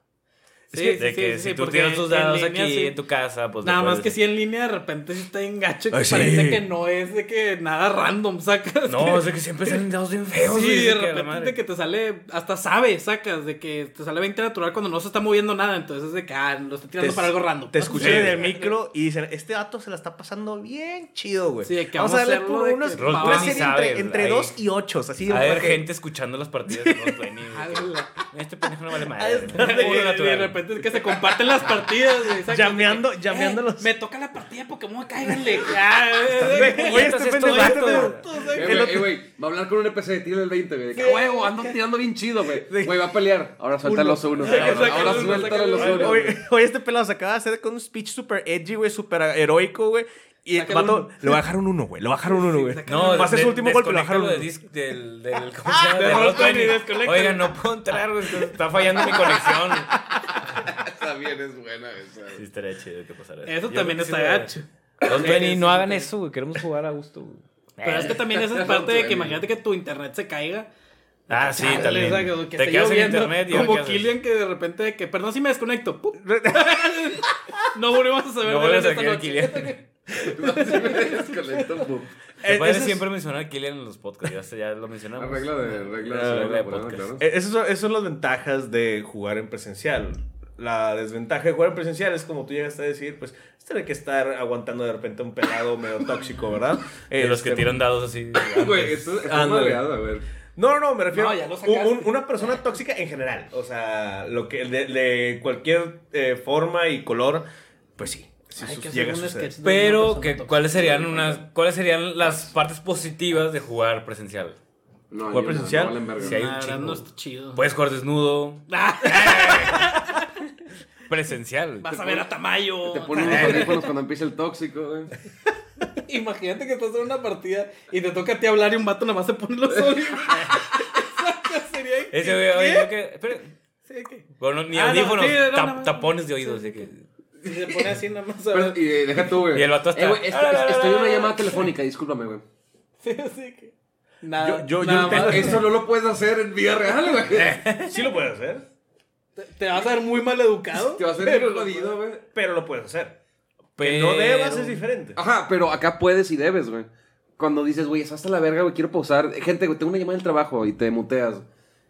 Sí, de sí, que sí, si sí, tú porque tiras tus dados línea aquí sí. en tu casa, pues. Nada más que si en línea de repente sí está en gacho que Ay, sí. parece que no es de que nada random sacas. No, o sea que siempre salen dados bien feos. Sí, de que repente madre. de que te sale, hasta sabe, sacas, de que te sale 20 natural cuando no se está moviendo nada, entonces es de que, ah, lo está tirando Te- para algo random. Te escuché Sí. en el micro y dicen, este dato se la está pasando bien chido, güey. Sí, de que vamos, vamos a darle por de unos, que- una Roll20 serie sabe, entre, entre ahí. 2 y 8, así. A ver, que- gente escuchando las partidas de Roll20. Güey, la- que, Este pendejo no vale de, madre. De- de repente que se comparten las partidas, güey, Llameando- de que, llameando eh, los- Me toca la partida de Pokémon, cáiganle. Güey, güey, va a hablar con un NPC, tira el 20, güey. De que, huevo, ando tirando bien chido, güey. Güey, va a pelear. Ahora suelta los unos. Ahora, suelta los uno. unos. Oye, oye, este pelado se acaba de hacer con un speech super edgy, güey, super heroico, güey. Y el vato, le bajaron uno, güey. Le bajaron uno, güey. No, va a ser su último golpe, bajaron lo uno. disc del, del, ¿cómo se llama? de Del Roll20, Roll20. desconecta. Oiga, no puedo entrar, güey. Está fallando mi conexión. También es buena esa. Sí, estaría chido que pasara eso. Eso también está lo- gacho. Los Benny, no hagan eso, güey. Queremos jugar a gusto, güey. Pero es que también esa es parte de que imagínate que tu internet se caiga. Ah, sí, Chale, también. exacto, que Te quedas en internet y ahora Como qué haces? Killian que de repente que, perdón si me desconecto. no volvemos a saber No de él esta noche. Eh, puede es- siempre mencionar a Killian en los podcasts. Ya, lo mencionamos. La regla de regla Ah, de regla de programa, podcast. Eh, Esas son, esas son las ventajas de jugar en presencial. La desventaja de jugar en presencial es como tú llegaste a decir, pues tener que estar aguantando de repente un pelado medio tóxico, ¿verdad? De los que Este, tiran dados así. Güey, esto es. No, no, no, me refiero No, a un- una persona tóxica en general. O sea, lo que de, de cualquier eh, forma y color, pues sí. Hay que llega hacer a un suceder. sketch de una Pero, que. ¿cuáles serían unas, cuáles serían las partes positivas de jugar presencial? No, ¿Jugar no, presencial? no. Si hay un chingo. no está chido. Puedes jugar desnudo, presencial. vas a ver a Tamayo. Te ponen los audífonos cuando empieza el tóxico, güey. Imagínate que estás en una partida y te toca a ti hablar y un vato nada más se pone los audífonos. Exacto, sería Ese güey, ¿Qué? oye, yo que. Espera. Sí, ¿qué? Bueno, ni Ah, no, audífonos, sí, no, tap- no. tapones de oídos. así que. Y se pone así nada más a Pero, ver. y eh, deja tú, güey. Y el vato hasta- Eh, güey, estoy, estoy en una llamada telefónica, discúlpame, güey. Sí, así que. Nada, Yo- yo- yo nada tengo- más. Eso no lo puedes hacer en vida real, güey. Sí lo puedes hacer, Te, te vas a ver muy mal educado. Te va a hacer pero jodido, güey. pero lo puedes hacer. Que Pero- no debas es diferente. Ajá, pero acá puedes y debes, güey. Cuando dices, güey, estás hasta la verga, güey, quiero pausar. Gente, güey, tengo una llamada del trabajo y te muteas.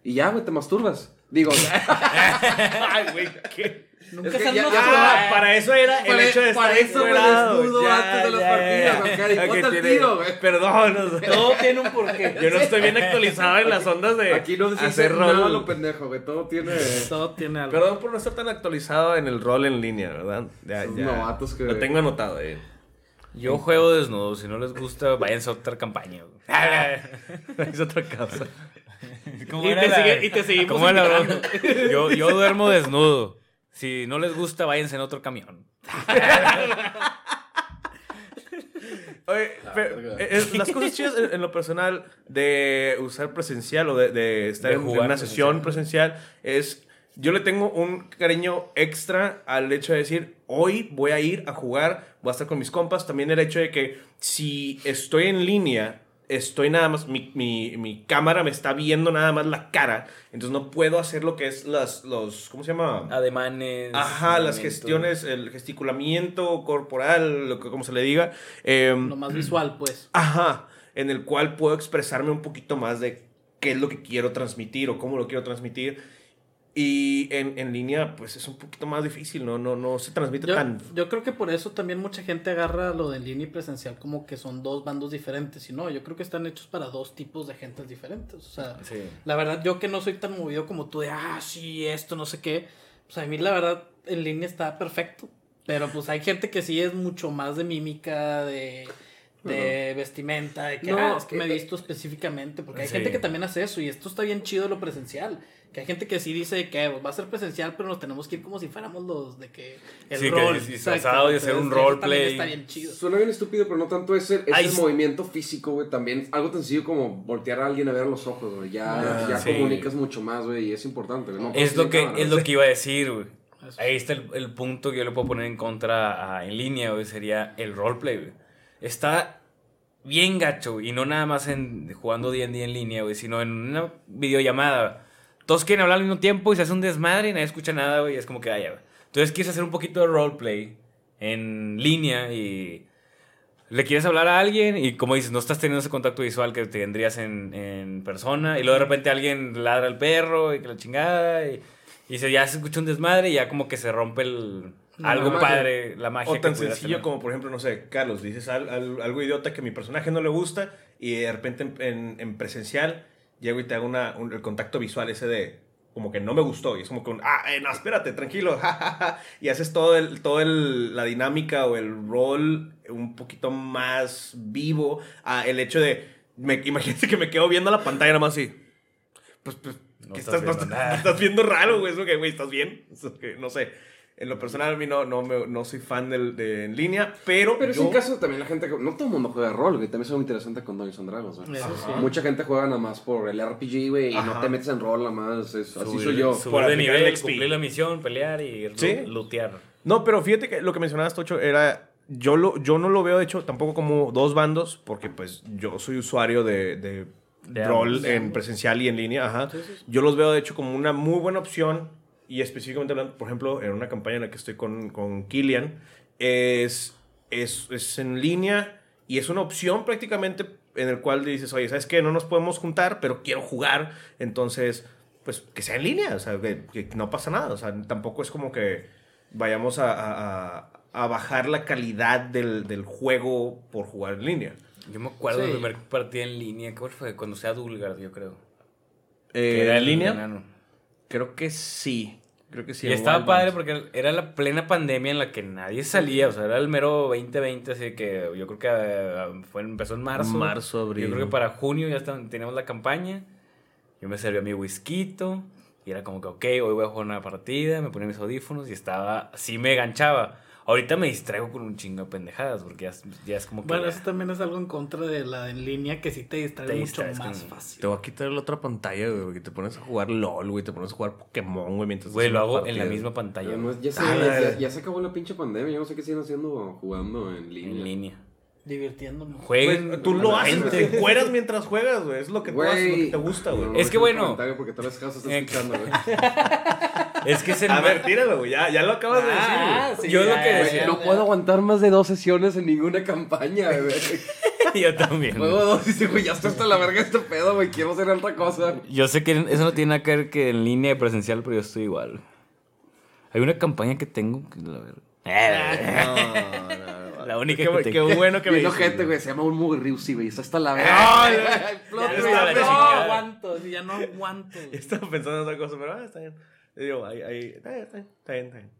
Y ya, güey, te masturbas. Digo, Ay, güey, ¿qué? Nunca Es que se han ya- masturbado. Ah, para eso era el Para- hecho de para estar eso me desnudo Ya, antes de las ya, partidas, ya. güey, Cari, Ok, ponte al tiene- tiro. Perdón, o sea, Todo tiene un porqué. yo no estoy bien actualizado en las ondas de aquí no hacer nada rol. lo pendejo, güey. Todo tiene... Todo tiene algo. Perdón por no estar tan actualizado en el rol en línea, ¿verdad? Ya, novatos que- Lo tengo anotado ahí. Yo juego desnudo. Si no les gusta, váyanse a otra campaña. güey. es otra cosa. ¿Cómo Y era te la- sigue- y te seguimos. Yo, yo duermo desnudo. Si no les gusta, váyanse en otro camión. Oye, pero, verga. eh, las cosas chidas en, en lo personal de usar presencial o de, de estar De en, una sesión presencial es. Yo le tengo un cariño extra al hecho de decir, hoy voy a ir a jugar, voy a estar con mis compas. También el hecho de que si estoy en línea, estoy nada más, mi, mi, mi cámara me está viendo nada más la cara. Entonces no puedo hacer lo que es las, los, ¿cómo se llama? Ademanes. Ajá, las gestiones, el gesticulamiento corporal, lo que como se le diga. em, Lo más visual, pues. Ajá, en el cual puedo expresarme un poquito más de qué es lo que quiero transmitir o cómo lo quiero transmitir. Y en, en línea, pues es un poquito más difícil, ¿no? No, no se transmite Yo, tan... yo creo que por eso también mucha gente agarra lo de línea y presencial como que son dos bandos diferentes. Y no, yo creo que están hechos para dos tipos de gentes diferentes. O sea, Sí. la verdad, yo que no soy tan movido como tú de, ah, sí, esto, no sé qué. Pues a mí la verdad, en línea está perfecto. Pero pues hay gente que sí es mucho más de mímica, de, de vestimenta, de que No, "Ah, es que me he eh, visto específicamente. Porque hay sí. gente que también hace eso y esto está bien chido lo presencial. Que hay gente que sí dice que va a ser presencial, pero nos tenemos que ir como si fuéramos los de que el Sí, que rol. exacto, disfrazado y hacer un roleplay. Está bien chido. Suena bien estúpido, pero no tanto es el, es Ay, movimiento físico, güey. También algo tan sencillo como voltear a alguien a ver a los ojos, güey. Ya, Ah, ya sí. comunicas mucho más, güey, y es importante, güey. No Es lo que, cámara, es lo que iba a decir, güey. Ahí está el, el punto que yo le puedo poner en contra a- en línea, güey. Sería el roleplay, güey. Está bien gacho, güey. Y no nada más en jugando D&D en línea, güey. Sino en una videollamada. Todos quieren hablar al mismo tiempo y se hace un desmadre y nadie escucha nada, güey. y Es como que, ay, ya, güey. Entonces quieres hacer un poquito de roleplay en línea y le quieres hablar a alguien y como dices, no estás teniendo ese contacto visual que tendrías en, en persona y luego de repente alguien ladra al perro y que la chingada y, y se, ya se escucha un desmadre y ya como que se rompe el, La algo magia. padre, la magia. O tan sencillo tener. como, por ejemplo, no sé, Carlos, dices al- al- algo idiota que mi personaje no le gusta y de repente en, en- en presencial llego y te hago una, un- el contacto visual ese de como que no me gustó y es como que un, ah, eh, no, espérate, tranquilo, jajaja, y haces todo el, todo el, la dinámica o el rol un poquito más vivo a el hecho de, me, imagínate que me quedo viendo la pantalla nada más así, pues, pues, No ¿qué estás estás, no viendo nada. estás viendo raro, güey, que, güey, ¿estás bien? Que, no sé. En lo personal, a mí no, no, me- no soy fan del, de en línea, pero. Pero es yo- un caso también la gente, no todo el mundo juega rol, güey, también es muy interesante con Dungeons and Dragons, güey. Eso sí. Mucha gente juega nada más por el RPG, güey, y no te metes en rol nada más, es- así soy yo. Subir Por de nivel, XP. cumplir la misión, pelear y Sí. lootear. No, pero fíjate que lo que mencionabas, Tocho, era. Yo, lo, yo no lo veo, de hecho, tampoco como dos bandos, porque pues yo soy usuario de, de rol en presencial y en línea. Ajá. Sí, sí, sí. Yo los veo, de hecho, como una muy buena opción. Y específicamente hablando, por ejemplo, en una campaña en la que estoy con, con Killian, es, es, es en línea y es una opción prácticamente en el cual dices, oye, ¿sabes qué? No nos podemos juntar, pero quiero jugar. Entonces, pues que sea en línea, o sea, que, que no pasa nada. O sea, tampoco es como que vayamos a, a- a- bajar la calidad del, del juego por jugar en línea. Yo me acuerdo Sí. del primer partido en línea, ¿cuál fue? Cuando sea Dulgard, yo creo. Eh, era ¿En línea? Creo que sí. Creo que sí. y estaba padre porque era la plena pandemia en la que nadie salía, o sea, era el mero 2020, así que yo creo que eh, fue, empezó en marzo. Marzo, abril. Yo creo que para junio ya estaban- teníamos la campaña. Yo me servía mi whisky y era como que, ok, hoy voy a jugar una partida, me ponía mis audífonos y estaba, así me enganchaba. Ahorita me distraigo con un chingo de pendejadas porque ya, es- ya es como que... Bueno, ya- eso también es algo en contra de la en línea que sí te distrae Te mucho distraes más con- fácil. Te voy a quitar la otra pantalla, güey, que te pones a jugar LOL, güey, te pones a jugar Pokémon, güey, mientras Güey, lo hago en la misma pantalla. Además, ya, se, Ah, ya, ya se acabó la pinche pandemia, yo no sé qué siguen haciendo jugando en línea. En línea. Divirtiéndome. Jueguen. Pues, tú lo haces, te encueras mientras juegas, güey, es lo que tú haces, lo que te gusta, güey. no, Es que bueno. Porque tal vez Caso está Eh, escuchando, güey. Es que es el A ver, tíralo, güey, ya, ya lo acabas de decir, Ah, sí, Yo lo ya, que ya, decía, ya, No puedo aguantar más de dos sesiones en ninguna campaña, güey. Yo también. Juego dos y digo, güey, ya está hasta la verga este pedo, güey. Quiero hacer otra cosa. Yo sé que eso no tiene nada que ver que en línea y presencial, pero yo estoy igual. Hay una campaña que tengo que la verdad. La única Qué, que qué bueno que me dices, gente, güey, se llama un Mugriusi, güey. Está hasta la verga. No, chingada. aguanto, ya no aguanto. Estaba pensando en otra cosa, pero ah, está bien. Digo, ahí, ahí, está bien, está bien, está bien.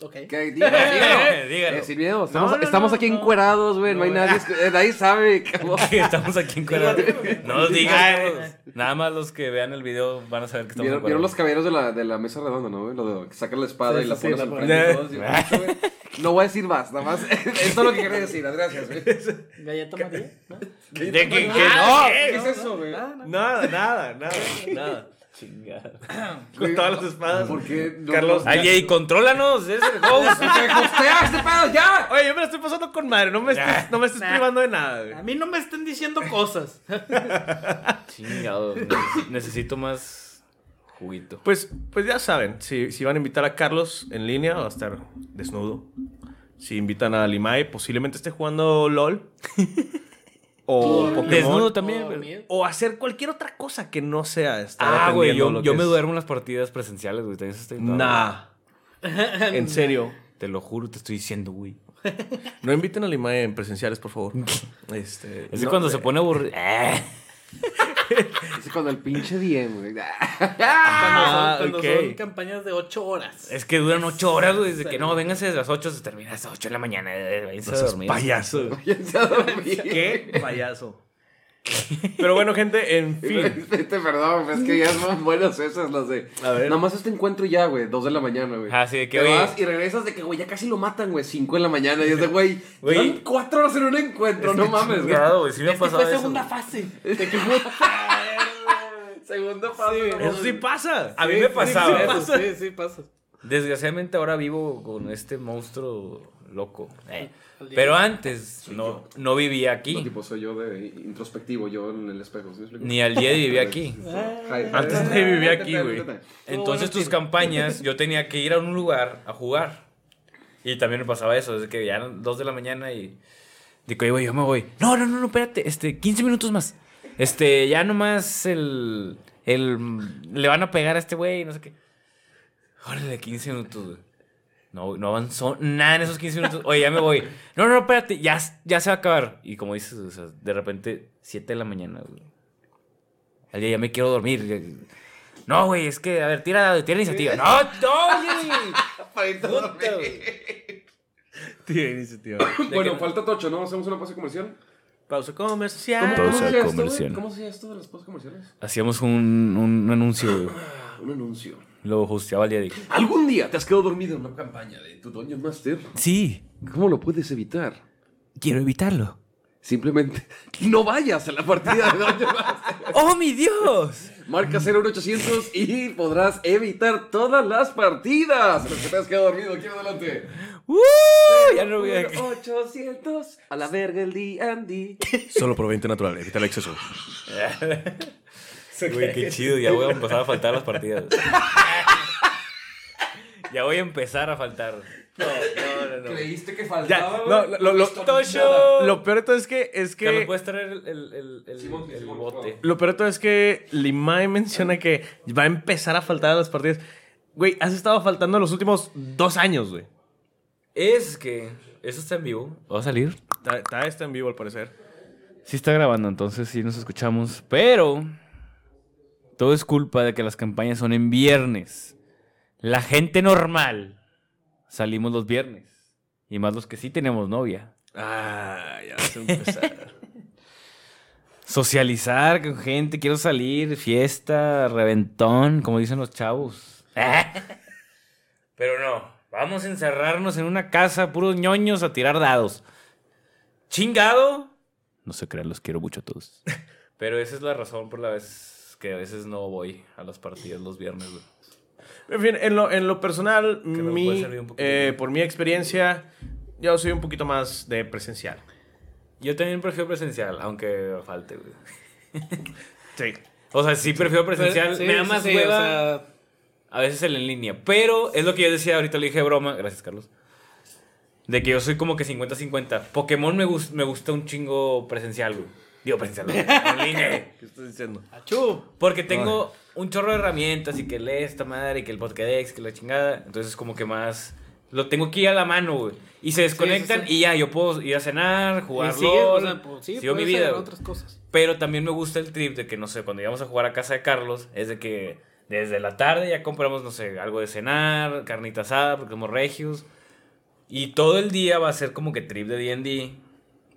Ok. ¿Qué? Dígalo, dígalo. Dígalo. Eh, sin miedo. Estamos, No, no, estamos no, aquí no. encuerados, güey. No, hay nadie. eh, Nadie sabe, cabrón. Estamos aquí en Cuerda. No los digas. Nada más los que vean el video van a saber que estamos ¿Vieron, vieron los caballeros de la, de la mesa redonda, ¿no? güey? Lo de que sacan la espada Sí, y la pones enfrente todos. No voy a decir más, nada más. Esto es lo que quería decir. Gracias, güey. Galleta María. De que, que Ah, no. ¿Qué es eso, güey? Ah, nada, nada, nada. Chingada. Con todas las espadas. ¿Por qué no- Carlos. no- Ay, Jay, contrólalanos. Es el host. ¡Se hostea este pedo ya! Oye, yo me la estoy pasando con madre, no me estés, no me estés Nah. privando de nada, güey. A mí no me estén diciendo cosas. Chingado. neces- Necesito más juguito. Pues, pues ya saben, si, si van a invitar a Carlos en línea, va a estar desnudo. Si invitan a Limay, posiblemente esté jugando LOL. o Pokémon. Desnudo también. Oh, pero-. O hacer cualquier otra cosa que no sea estar Ah, güey, yo, lo yo que me es- duermo en las partidas presenciales, güey. Estoy Nah. en serio. Te lo juro, te estoy diciendo, güey. No inviten a Limay en presenciales, por favor. Este, Es que no, cuando eh, se pone aburrido. Eh. Dice cuando el pinche DM, güey. Cuando, Ah, son, cuando ok. son campañas de 8 horas. Es que duran ocho horas, güey. Desde que no, vénganse desde las 8, se termina a las 8 de la mañana. eh, váyanse a dormir. payaso. Váyanse a dormir. ¿Qué payaso? Pero bueno, gente, en fin. Vete, perdón, es que ya son buenas esas las de. A ver. Nada más este encuentro ya, güey, dos de la mañana, güey. Ah, sí, de que, Te vas y regresas de que, güey, ya casi lo matan, güey, cinco de la mañana. Y es de, güey, Güey. son cuatro horas en un encuentro, no mames, güey. Chingado, güey, sí me ha Es que pasado fue eso. segunda fase. De que Segunda fase. no Eso sí pasa. A mí me pasaba. Pasa. sí, sí, pasa. Desgraciadamente ahora vivo con este monstruo loco. Eh. Pero antes no, no vivía No, aquí. tipo, soy yo de introspectivo, yo en el espejo. Ni al día vivía aquí. Antes de vivir aquí, güey. Entonces tus campañas yo tenía que ir a un lugar a jugar. Y también me pasaba eso, desde que ya eran 2 de la mañana y digo, "Oye, güey, yo me voy. No, no, no, no, espérate, este, 15 minutos más. Este, ya nomás el, el, le van a pegar a este güey, no sé qué. Órale, 15 minutos, güey. No, no avanzó nada en esos 15 minutos. Oye, ya me voy. No, no, espérate, ya, ya se va a acabar. Y como dices, o sea, de repente, 7 de la mañana, güey. Al día ya me quiero dormir. No, güey, es que, a ver, tira, tira iniciativa. No, no, güey. Puta, güey. Tiene iniciativa. Bueno, que- falta Tocho, ¿no? ¿Hacemos una pausa comercial? Pausa ¿Cómo, comercial. cómo Pausa esto, comercial. güey? ¿Cómo se hacía esto de las pausas comerciales? Hacíamos un, un anuncio, güey. Un anuncio. Lo hosteaba el día de ¿Algún día te has quedado dormido en una campaña de tu Dungeon Master? Sí, ¿Cómo lo puedes evitar? quiero evitarlo. Simplemente no vayas a la partida de Dungeon Master. ¡Oh, mi Dios! Marca 01800 y podrás evitar todas las partidas. Los que te has quedado dormido, aquí adelante. ¡Uh! Ya no voy a... 800 a la verga el D&D. Solo por 20 natural, evita el exceso. Güey, qué chido. Ya voy a empezar a faltar las partidas. ya voy a empezar a faltar. No, no, no, no. ¿Creíste que Ya, faltaba? no, lo, lo, lo, lo peor de todo es que, es Carlos, que ¿puedes traer el, el, el, el- bote? Lo peor de todo es que Limae menciona que va a empezar a faltar a las partidas. Güey, has estado faltando los últimos dos años, güey. Es que... Eso está en vivo. ¿Va a salir? Está, está, está en vivo al parecer. Sí está grabando, entonces sí nos escuchamos. Pero todo es culpa de que las campañas son en viernes. La gente normal salimos los viernes. Y más los que sí tenemos novia. Ah, ya vas a empezar. Socializar con gente, quiero salir, fiesta, reventón, como dicen los chavos. Pero no, vamos a encerrarnos en una casa, puros ñoños, a tirar dados. ¿Chingado? No se crean, los quiero mucho a todos. Pero esa es la razón por la vez que a veces no voy a las partidas los viernes. güey. En fin, en lo, en lo personal, mi, eh, por mi experiencia, yo soy un poquito más de presencial. Yo también prefiero presencial, aunque falte, güey. Sí. O sea, sí prefiero presencial, Sí, me da más sí, hueva. o sea, A veces el en línea. Pero es lo que yo decía, ahorita le dije broma. Gracias, Carlos. De que yo soy como que 50-50. Pokémon me, gus- me gusta un chingo presencial, güey. Digo línea. ¿Qué estás diciendo? achú. Porque tengo un chorro de herramientas y que lee esta madre y que el Pokédex, que la chingada. Entonces como que más... Lo tengo aquí a la mano, güey. Y se desconectan sí. y ya, yo puedo ir a cenar, jugar sigue, LOL, o sea, pues, sí, sigo mi vida, otras cosas. Pero también me gusta el trip de que, no sé, cuando íbamos a jugar a casa de Carlos, es de que desde la tarde ya compramos, no sé, algo de cenar, carnita asada, porque somos regios. Y todo el día va a ser como que trip de D&D.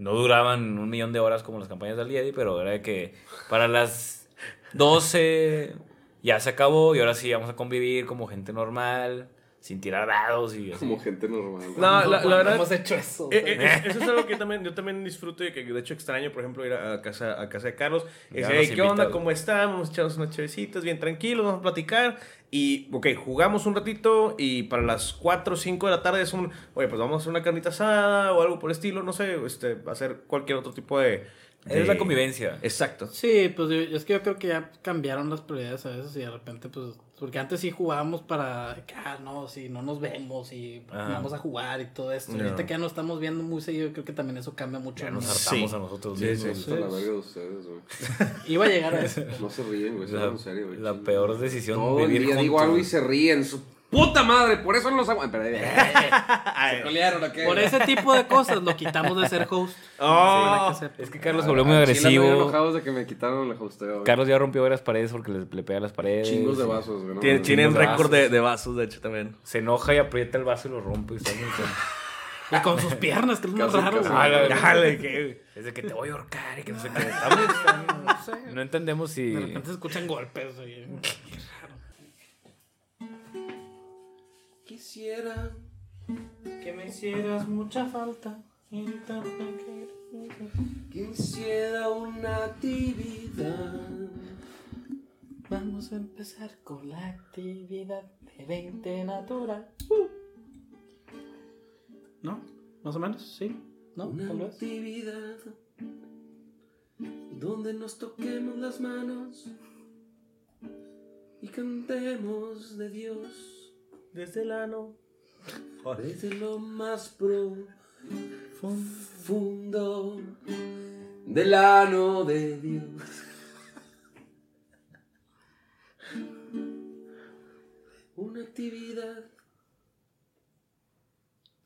No duraban un millón de horas como las campañas del D&D, pero era de que para las 12 ya se acabó y ahora sí vamos a convivir como gente normal, sin tirar dados y así. Como gente normal. No, la, la ¿Cuándo verdad. hemos hecho eso. Eh, eh, eso es algo que también, yo también disfruto y que de hecho extraño, por ejemplo, ir a, casa, a casa de Carlos. Y decir, nos "Hey, ¿qué onda? ¿Cómo están? Vamos a echarnos unas chevecitas bien tranquilos, vamos a platicar. Y, ok, jugamos un ratito y para las 4 o 5 de la tarde es un, oye, pues vamos a hacer una carnita asada o algo por el estilo, no sé, este, hacer cualquier otro tipo de... Es la convivencia. Exacto. Sí, pues yo- es que yo creo que ya cambiaron las prioridades a veces y de repente, pues, porque antes sí jugábamos para, que, ah, no, si no nos vemos y Ajá. vamos a jugar y todo esto. No. Ahorita que ya nos estamos viendo muy seguido, yo creo que también eso cambia mucho. Ya nos ¿no? hartamos Sí. a nosotros Sí, mismos. sí. Está la verga de ustedes, güey. Iba a llegar a eso. No se ríen, güey. Se La, en serio, güey. la peor decisión Todo el vivir día digo juntos. algo y se ríen. Su puta madre, por eso no los aguantan. Pero, se pelearon, ¿a qué? Por ese tipo de cosas lo quitamos de ser host. Oh. Que. Es que Carlos se volvió muy Ah, sí, la ando agresivo. enojados de que me quitaron el hosteo. Carlos ya rompió varias paredes porque le, le pega a las paredes. Chingos de vasos, güey. no. Tienen récord de, de vasos, de hecho, también. Se enoja y aprieta el vaso y lo rompe. y está muy con- Y con sus piernas, que es lo más Casi, raro. la- Dale, que- Es de que te voy a ahorcar y que no sé qué. Muy. No sé. No entendemos si. De repente se escuchan golpes. güey. Quisiera Que me hicieras mucha falta. que hiciera una actividad. Vamos a empezar con la actividad de 20 natural. ¿No? ¿Más o menos? ¿Sí? ¿No? Una Tal vez. actividad donde nos toquemos las manos y cantemos de Dios Desde el ano. desde lo más profundo del ano de Dios. Una actividad.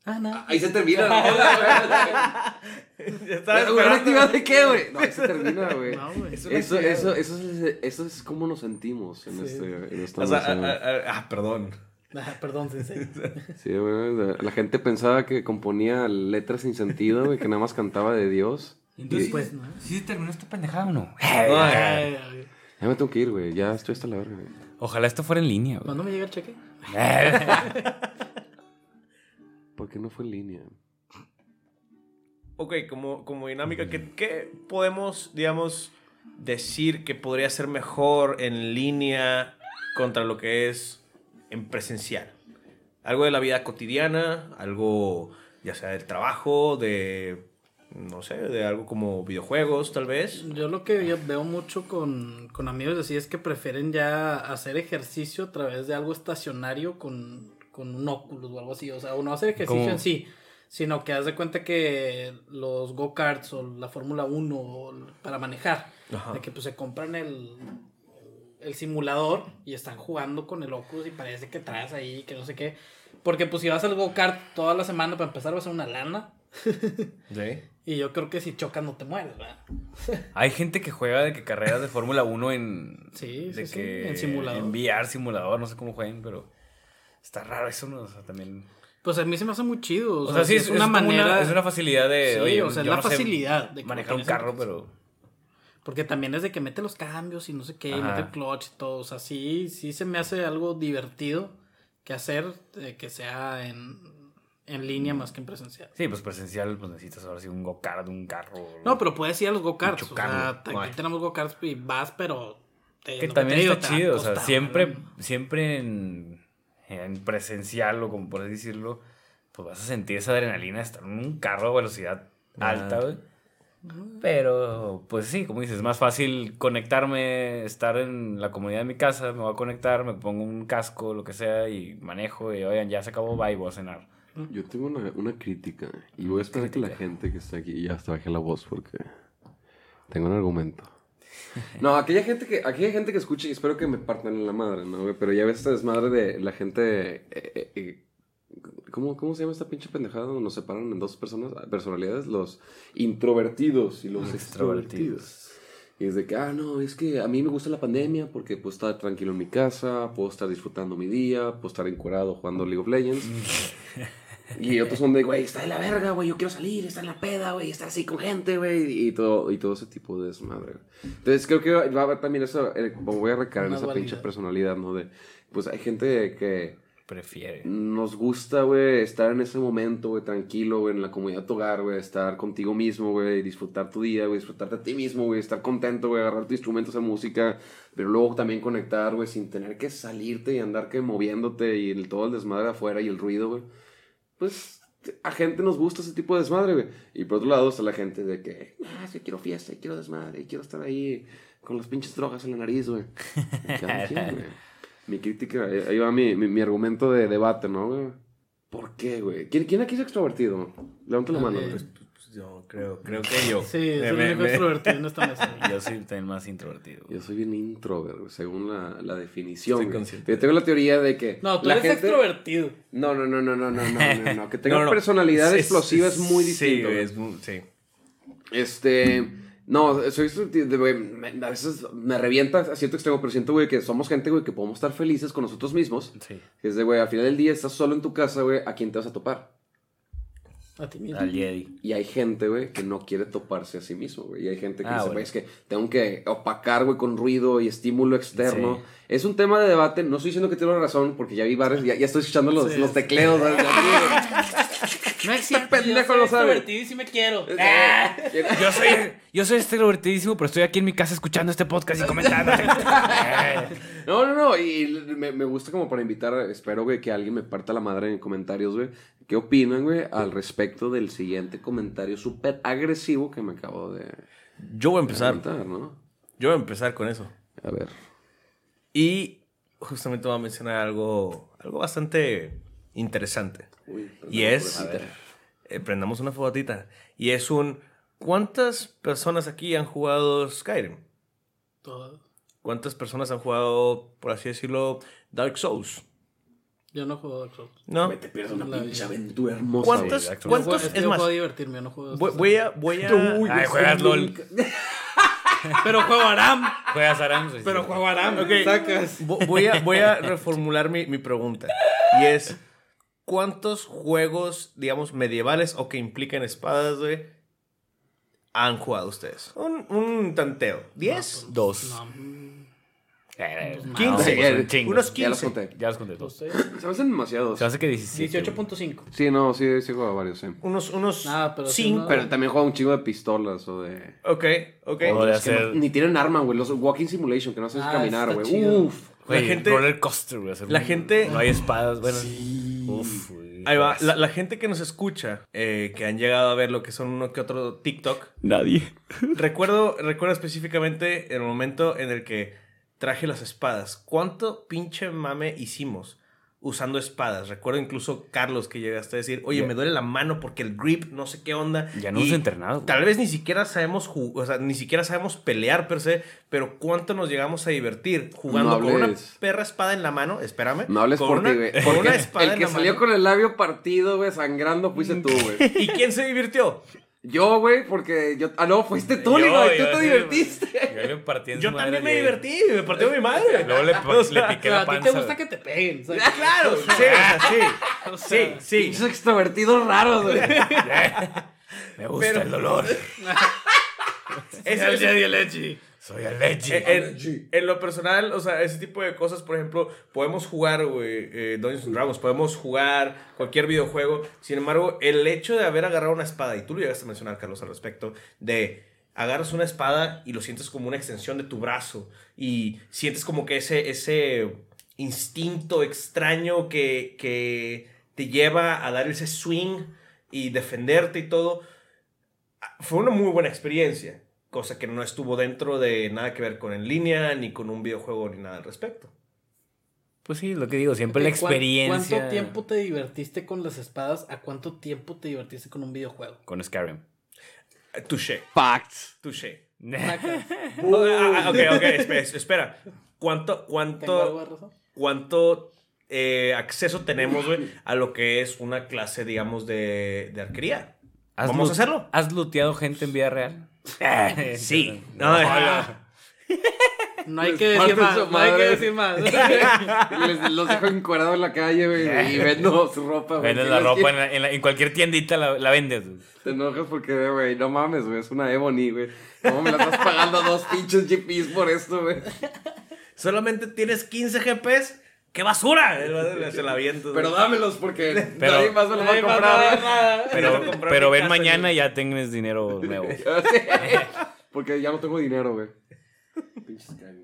Ana. Ahí se termina la rola, güey. ¿Una actividad de qué, güey? No, ahí se termina, güey. No, Eso, eso, eso, es, eso es como nos sentimos en, Sí. este, en esta O sea, ah, ah, ah, perdón. Ah, perdón, sensei. Sí, güey. La gente pensaba que componía letras sin sentido, güey, que nada más cantaba de Dios. Entonces, Y- Pues, ¿no? ¿sí se terminó esta pendejada o no? Ay, ay. Ya me tengo que ir, güey. Ya estoy hasta la verga, güey. Ojalá esto fuera en línea, güey. ¿Cuándo me llega el cheque? ¿Por qué no fue en línea? Ok, como, como dinámica, ¿qué, qué podemos, digamos, decir que podría ser mejor en línea contra lo que es en presencial? Algo de la vida cotidiana, algo ya sea del trabajo, de, no sé, de algo como videojuegos tal vez. Yo lo que yo veo mucho con, con amigos así es que prefieren ya hacer ejercicio a través de algo estacionario con, con un óculos o algo así. O sea, o no hacer ejercicio ¿Cómo? en sí, sino que haz de cuenta que los go-karts o la Fórmula 1 o l- para manejar, Ajá. de que pues se compran el, el simulador y están jugando con el Oculus y parece que traes ahí, que no sé qué. Porque pues si vas al go-kart toda la semana para empezar va a ser una lana. ¿Sí? Y yo creo que si chocas no te mueres, ¿verdad? Hay gente que juega de que carreras de Fórmula 1 en. Sí, de sí, sí, que en simulador. En VR, simulador, no sé cómo jueguen, pero. Está raro eso, ¿no? O sea, también. Pues a mí se me hace muy chido. O sea, sí, es, una manera. es una facilidad de. Sí, oye, o sea, es la no sé facilidad de manejar un carro, pero. Porque también es de que mete los cambios y no sé qué, Ajá. mete el clutch y todo. O sea, sí, sí se me hace algo divertido que hacer eh, que sea en, en línea más que en presencial. Sí, pues presencial, pues necesitas ahora sí un go-kart, un carro. No, pero puedes ir a los go-karts. O sea, aquí Ay. tenemos go-karts y vas, pero. te- Que también digo, está chido, o sea, siempre, siempre en, en presencial o como así decirlo, pues vas a sentir esa adrenalina de estar en un carro a velocidad Ah. alta, güey. Pero, pues sí, como dices, es más fácil conectarme, estar en la comunidad de mi casa, me voy a conectar, me pongo un casco, lo que sea, y manejo, y oigan, ya se acabó, bye, voy a cenar. Yo tengo una, una crítica y voy a esperar que la gente que está aquí ya hasta baje la voz porque tengo un argumento. No, aquella gente que aquella gente que escuche y espero que me partan en la madre, ¿no? Pero ya ves esta desmadre de la gente eh, eh, eh, ¿Cómo, ¿Cómo se llama esta pinche pendejada donde nos separan en dos personas, personalidades? Los introvertidos y los extrovertidos. Y es de que, ah, no, es que a mí me gusta la pandemia porque puedo estar tranquilo en mi casa, puedo estar disfrutando mi día, puedo estar encuerado jugando League of Legends. Y otros son de, güey, está de la verga, güey, yo quiero salir, estar en la peda, güey, estar así con gente, güey, y todo, y todo ese tipo de desmadre. Entonces creo que va a haber también eso, eh, como voy a recaer en esa pinche personalidad, ¿no? De, pues hay gente que Prefiere. nos gusta, güey, estar en ese momento, güey, tranquilo, güey, en la comunidad de tu hogar, güey, estar contigo mismo, güey, disfrutar tu día, güey, disfrutarte a ti mismo, güey, estar contento, güey, agarrar tu instrumento, hacer música, pero luego también conectar, güey, sin tener que salirte y andar que moviéndote y el, todo el desmadre afuera y el ruido, güey. Pues a gente nos gusta ese tipo de desmadre, güey. Y por otro lado está la gente de que, ah, sí, quiero fiesta, quiero desmadre, quiero estar ahí con las pinches drogas en la nariz, güey. mi crítica, eh, ahí va mi, mi, mi argumento de debate, ¿no, ¿Por qué, güey? ¿Quién, ¿Quién aquí es extrovertido? Levanta la mano. Pues, pues, yo creo, creo que yo. Sí, soy el extrovertido en esta mesa. Yo soy también más introvertido. Yo soy bien introvertido, según la, la definición. Estoy. Yo tengo la teoría de que. No, tú la gente... extrovertido. No, no, no, no, no, no, no, no. Que tenga no, personalidad explosiva es muy distinto. Sí, es muy, sí. Este. No, soy de- güey, me- a veces me revienta a cierto extremo, pero siento, güey, que somos gente, güey, que podemos estar felices con nosotros mismos. Sí. Que es de, güey, al final del día estás solo en tu casa, güey, ¿a quién te vas a topar? A ti mismo. Al Jedi. Y hay gente, güey, que no quiere toparse a sí mismo, güey. Y hay gente que Ah, dice, güey, es que tengo que opacar, güey, con ruido y estímulo externo. Sí. Es un tema de debate. No estoy diciendo que tengo razón, porque ya vi varios, ya, ya estoy escuchando los, Sí. los tecleos. No es cierto, pendejo yo soy lo sabe. extrovertido y quiero. Ah. Yo soy, yo soy extrovertidísimo, pero estoy aquí en mi casa escuchando este podcast y comentando. No, no, no. Y me, me gusta como para invitar, espero, güey, que alguien me parta la madre en comentarios, güey. ¿Qué opinan, güey, al respecto del siguiente comentario súper agresivo que me acabo de Yo voy a empezar. comentar, ¿no? Yo voy a empezar con eso. A ver. Y justamente voy a mencionar algo, algo bastante interesante. Uy, Y es... A ver. eh, prendamos una fotita. Y es un... ¿Cuántas personas aquí han jugado Skyrim? Todo. ¿Cuántas personas han jugado, por así decirlo, Dark Souls? Yo no juego Dark Souls. ¿No? te pierdes una La pinche vida. aventura hermosa. ¿Cuántos? güey. Dark Souls. ¿Cuántos? Es, que Es yo más, divertirme, yo no juego voy, a... Voy a Uy, Ay, juegas LOL. Pero juego Aram. Juegas Aram. sí, Pero juego Aram. Ok. Sacas. Vo- Voy a, voy a reformular mi, mi pregunta. Y es, ¿cuántos juegos, digamos, medievales o que implican espadas, güey, han jugado ustedes? Un, un tanteo. ¿10? Dos. No. Eh, no, 15. pues, chingo. Unos Ya los 15. conté. Ya los conté todos. Se me hacen demasiados. Se hace que 17. güey. 18.5. Sí, no, sí, sí juego a varios, sí. Unos, unos Ah, pero sí, 5. no. Pero también juego un chingo de pistolas o de... Ok, ok. O de no- ni tienen arma, güey. Los Walking Simulation, que no haces Ah, caminar, güey. Uf. La gente- Roller coaster, güey. la gente- No hay espadas, bueno. Uf. Ahí va. La, la gente que nos escucha, eh, que han llegado a ver lo que son uno que otro TikTok, Nadie. recuerdo, recuerdo específicamente el momento en el que traje las espadas. ¿Cuánto pinche mame hicimos usando espadas? Recuerdo incluso Carlos que llegaste a decir, oye, me duele la mano porque el grip, no sé qué onda. Ya no Y hemos entrenado. Tal vez ni siquiera sabemos o sea, ni siquiera sabemos pelear per se, pero cuánto nos llegamos a divertir jugando No con una perra espada en la mano, espérame. No hables con por una, ti, güey. con una espada el en que la salió mano. con el labio partido, güey, sangrando, fuiste tú, güey. ¿Y quién se divirtió? Yo, güey, porque yo... Ah, no, fuiste tú, Yo, Levi, tú yo, te sí, divertiste. Yo le partí en Yo su madre también me al divertí, me partió mi madre. Luego le, pa- O sea, le piqué Pero la a ti panza. te gusta que te peguen. ¿sabes? Claro, sí, o sea, sí. O Sí, sí. Pinches extrovertidos raros, güey. Me gusta Pero- el dolor. Es- el el Edgy. Soy Alechi. en, en- en lo personal, o sea, ese tipo de cosas, por ejemplo, podemos jugar, güey, eh, Dungeons and Dragons, podemos jugar cualquier videojuego. Sin embargo, el hecho de haber agarrado una espada, y tú lo llegaste a mencionar, Carlos, al respecto, de agarras una espada y lo sientes como una extensión de tu brazo y sientes como que ese, ese instinto extraño que, que te lleva a dar ese swing y defenderte y todo. Fue una muy buena experiencia, cosa que no estuvo dentro de nada que ver con en línea, ni con un videojuego, ni nada al respecto. Pues sí, lo que digo, siempre la Ok, ¿cuán- experiencia. ¿Cuánto tiempo te divertiste con las espadas? ¿A cuánto tiempo te divertiste con un videojuego? Con Skyrim. Touché, Facts. touché. Ah, ah, ok, ok, espera. espera. ¿Cuánto, ¿Tengo algo cuánto, cuánto eh, acceso tenemos, güey, a lo que es una clase, digamos, de, de arquería? ¿Has ¿Vamos a hacerlo? ¿Has looteado gente en vida real? Sí. No, No, No hay que decir más. No hay que madre. decir más. Les, los dejo encuerados en la calle, güey, y vendo su ropa, güey. Vendes la ropa en, la- en la- en cualquier tiendita, la, la vendes. Te enojas porque, güey, no mames, güey, es una Ebony, güey. ¿Cómo me la estás pagando dos pinches GPs por esto, güey? solamente tienes 15 GPs. ¡Qué basura! Se la aviento. Pero dámelos porque Pero- nadie más me los va a comprar, va a güey. dar nada. Pero, pero ven casa, mañana y ya tienes dinero nuevo. Sí. Porque ya no tengo dinero, güey.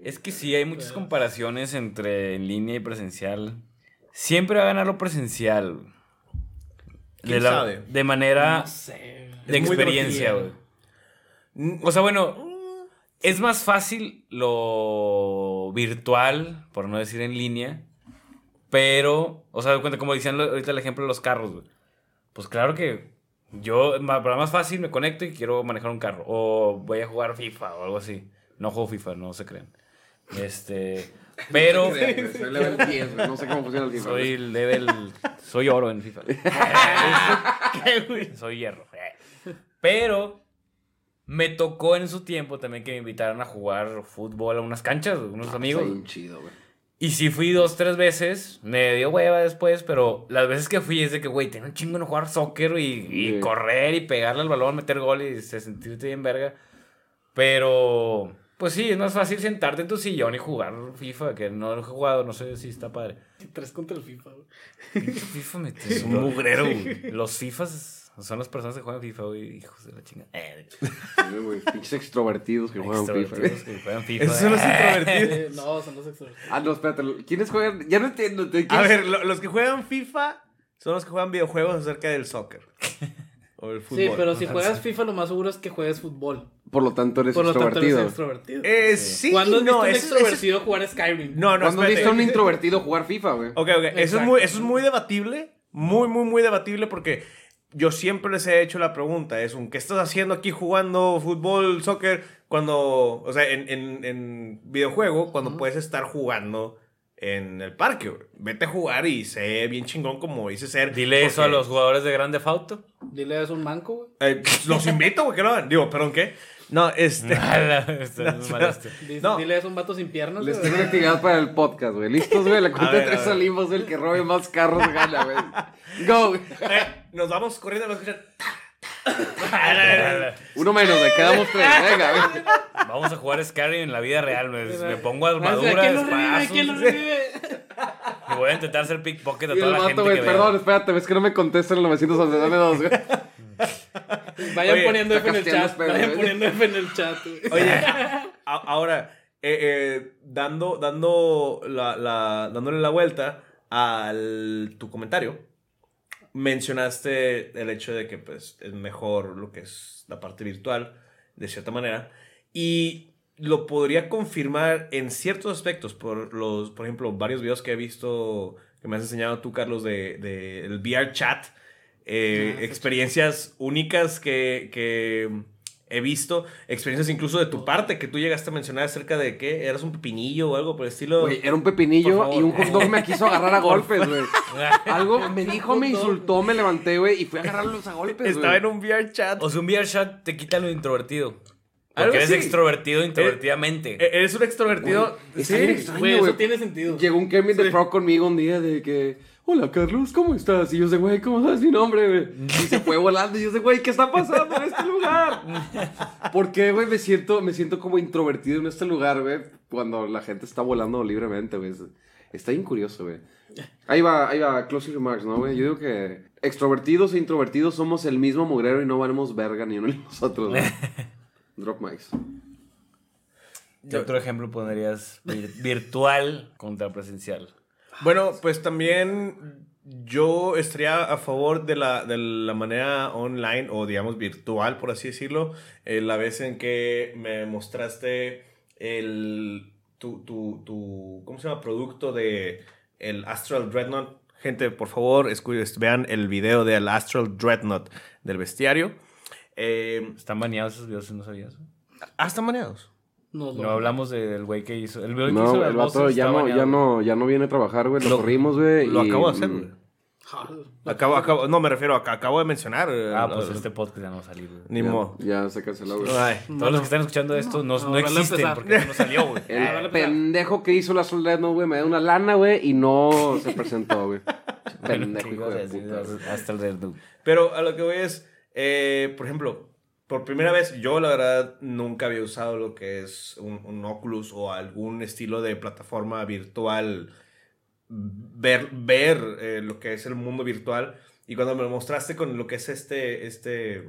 Es que sí, hay muchas comparaciones entre en línea y presencial. Siempre va a ganar lo presencial. ¿Quién de, la- sabe? de manera No sé. de Es experiencia, güey. O sea, bueno, es más fácil lo virtual, por no decir en línea. Pero, o sea, de cuenta, como decían ahorita el ejemplo de los carros, güey. Pues claro que yo, para más fácil, me conecto y quiero manejar un carro. O voy a jugar FIFA o algo así. No juego FIFA, no se crean. Este. Pero. Soy level 10, güey. No sé cómo funciona el FIFA. Soy level. Soy oro en FIFA. soy hierro. Pero me tocó en su tiempo también que me invitaran a jugar fútbol a unas canchas, unos Está amigos. chido, güey. Y sí fui dos, tres veces. Me dio hueva después, pero las veces que fui es de que, güey, tengo un chingo en jugar soccer y, y Sí. correr y pegarle al balón, meter gol y se sentirte bien verga. Pero, pues sí, es más fácil sentarte en tu sillón y jugar FIFA, que no lo he jugado, no sé si está padre. Tres contra el FIFA, güey. FIFA me Es un mugrero, güey. Los FIFAs son las personas que juegan FIFA, güey, hijos de la chinga. Eh, Sí, güey, Pinches extrovertidos que juegan FIFA. extrovertidos que juegan FIFA. Esos son los introvertidos. Eh, no, son los extrovertidos. Ah, no, espérate. ¿Quiénes juegan? Ya no entiendo. ¿de A ver, lo- los que juegan FIFA son los que juegan videojuegos acerca del soccer. O el fútbol. Sí, pero si juegas FIFA, lo más seguro es que juegues fútbol. Por lo tanto, eres Por lo tanto, extrovertido. eres extrovertido. Eh, sí, ¿Cuándo has no, visto un eso- eso- extrovertido jugar Skyrim? No, no, ¿Cuándo viste a un introvertido jugar FIFA, güey? Ok, ok. Eso es, muy, eso es muy debatible. Muy, muy, muy debatible porque yo siempre les he hecho la pregunta. Es un, ¿qué estás haciendo aquí jugando fútbol, soccer? Cuando, o sea, en, en, en videojuego, cuando puedes estar jugando en el parque. Vete a jugar y sé bien chingón como dice ser. Dile eso a los jugadores de Grande Fauto. Dile es un manco, güey. Eh, los invito, güey, que lo hagan. Digo, perdón, ¿qué? No, este... Este es mal este. Dile, No. dile es un vato sin piernas, Les güey. tengo una actividad para el podcast, güey. ¿Listos, güey? La cuenta de tres a salimos del que robe más carros gana, güey. Go, güey. Eh, nos vamos corriendo, nos escuchan. Uno menos, güey. Quedamos tres. Venga, güey. Vamos a jugar Skyrim en la vida real. Me, me pongo Ah, ¿quién armadura, lo revive? ¿Quién lo espadazos. revive? Y voy a intentar hacer pickpocket a toda el la gente güey. Perdón, espérate. Ves que no me contestan el 911. Dame dos, güey. Vayan Oye, poniendo F en el chat. Vayan güey. poniendo F en el chat, güey. Oye, a- ahora, eh, eh, dando, dando la, la- dándole la vuelta al tu comentario, mencionaste el hecho de que pues, es mejor lo que es la parte virtual, de cierta manera, y lo podría confirmar en ciertos aspectos, por los, por ejemplo, varios videos que he visto, que me has enseñado tú, Carlos, de, de el VR chat, eh, experiencias únicas que, que he visto, experiencias incluso de tu parte, que tú llegaste a mencionar acerca de que eras un pepinillo o algo por el estilo. Güey, era un pepinillo y un hot dog me quiso agarrar a golpes, güey. Algo me dijo, me insultó, me levanté, güey, y fui a agarrarlos a golpes, güey. Estaba en un VR chat. O sea, un VR chat te quita lo introvertido. Porque eres extrovertido introvertidamente. E- Eres un extrovertido. Sí. extraño, eso tiene sentido. Llegó un Kermit the Frog conmigo un día de que, hola Carlos, ¿cómo estás? Y yo sé, güey, ¿cómo sabes mi nombre, güey? Y se fue volando y yo sé, güey, ¿qué está pasando en este lugar? ¿Por qué, güey, me siento, me siento como introvertido en este lugar, güey? Cuando la gente está volando libremente, güey. Está bien curioso, güey. Ahí va, ahí va, closing remarks, ¿no, güey? Yo digo que extrovertidos e introvertidos somos el mismo mugrero y no valemos verga ni uno ni nosotros, güey. Drop mics. ¿Qué otro ejemplo pondrías vir- virtual contra presencial? Bueno, pues también yo estaría a favor de la, de la manera online o digamos virtual, por así decirlo. Eh, la vez en que me mostraste el, tu, tu, tu, ¿cómo se llama? Producto de el Astral Dreadnought. Gente, por favor, vean el video del Astral Dreadnought del bestiario. Eh, ¿Están baneados esos videos si no sabías? ah, están maneados. Nos No lo- hablamos del güey que hizo. El güey que hizo No, el vato ya no, ya baneado. no, ya no viene a trabajar, güey. Lo, Lo- corrimos, güey. Lo y- acabo de hacer, mm, güey. Ah, Acabo, acabo, no, me refiero a que acabo de mencionar. eh, Ah, pues eh, este podcast ya no va a salir, güey. Ni modo. ya se canceló, güey. Ay. Todos los que están escuchando esto no, no, no, existen empezar. porque no salió, güey. El Ah, vale, pues, pendejo que hizo la soledad, no, güey, me dio una lana, güey, y no se presentó, güey. pendejo, ¿Qué hijo de puta. Hasta el. Pero a lo que voy es, eh, por ejemplo, por primera vez, yo la verdad nunca había usado lo que es un, un Oculus o algún estilo de plataforma virtual, ver, ver eh, lo que es el mundo virtual. Y cuando me lo mostraste con lo que es este, este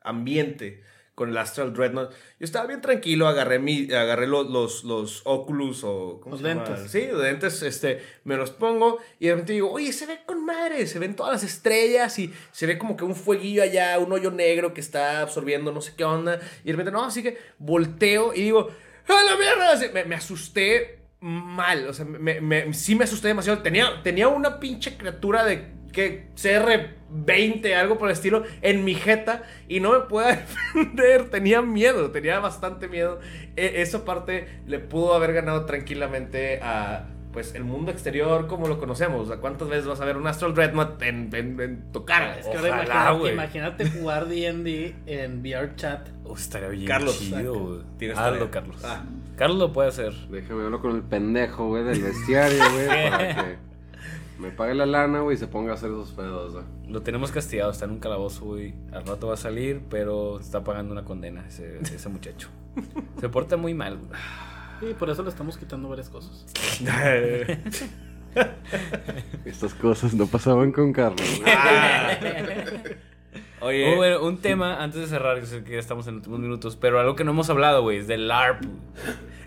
ambiente, con el Astral Dreadnought, yo estaba bien tranquilo, agarré, mi, agarré los, los, los Oculus o... ¿cómo Los se llama? Sí, los lentes, este, me los pongo y de repente digo, oye, se ve con madre, se ven todas las estrellas y se ve como que un fueguillo allá, un hoyo negro que está absorbiendo no sé qué onda. Y de repente, no, así que volteo y digo, ¡a la mierda! Me, me asusté mal, o sea, me, me- sí me asusté demasiado. Tenía, tenía una pinche criatura de que CR20, algo por el estilo, en mi jeta y no me pueda defender. Tenía miedo, tenía bastante miedo. E- esa parte le pudo haber ganado tranquilamente a, pues el mundo exterior como lo conocemos. O sea, ¿cuántas veces vas a ver un Astral Dreadnought en, en, en tu cara? Es que ahora Ojalá, imagínate, güey. imagínate jugar D&D en VR chat. Oh, estaría bien Carlos, chido. Tienes Hazlo. Carlos. Ah. Carlos lo puede hacer. Déjame hablar con el pendejo, güey, del bestiario, güey, para que me pague la lana, güey, y se ponga a hacer esos pedos, güey. Lo tenemos castigado, está en un calabozo, güey. Al rato va a salir, pero está pagando una condena ese, ese muchacho. Se porta muy mal, güey. Y por eso le estamos quitando varias cosas. Estas cosas no pasaban con Carlos, güey. Oye, Oh, bueno, un tema antes de cerrar, yo sé que ya estamos en los últimos minutos, pero algo que no hemos hablado, güey, es del LARP.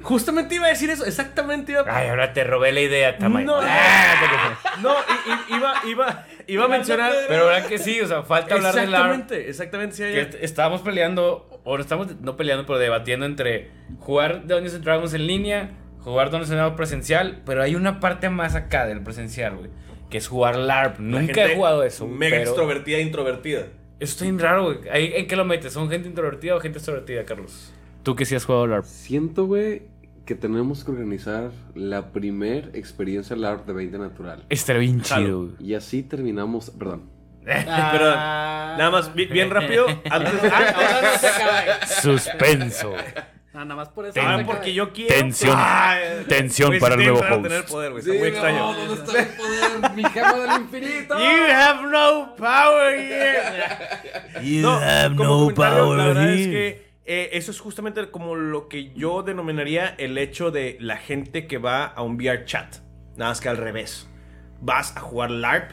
Justamente iba a decir eso, exactamente iba Ay, ahora te robé la idea, Tamay. No. Ah, No, i- i- iba, iba, iba a mencionar. Pero verdad que sí, o sea, falta hablar del LARP. Exactamente, exactamente. Sí, Que ya- est- estábamos peleando, o estamos no peleando, pero debatiendo entre jugar Dungeons and Dragons en línea, jugar Dungeons and Dragons presencial, pero hay una parte más acá del presencial, güey, que es jugar LARP. la Nunca he jugado eso. Mega pero extrovertida e introvertida. Eso está bien raro, güey. ¿En qué lo metes? ¿Son gente introvertida o gente extrovertida, Carlos? Tú que sí has jugado LARP. Siento, güey, que tenemos que organizar la primer experiencia LARP de 20 natural. Estaría bien chido. Y así terminamos, perdón. Perdón, nada más, bi- bien rápido. Antes de- Ah, no. Suspenso. Ah, nada más por eso. Ah, no se porque yo quiero. Tensión. Ay, Tensión para sí el nuevo que host. tener poder, güey. Está muy extraño. ¿Dónde está el poder? Mi gema del infinito. You have no power here. No, como comentario, la verdad es que eh, eso es justamente como lo que yo denominaría el hecho de la gente que va a un VR chat. Nada más que al revés. Vas a jugar LARP,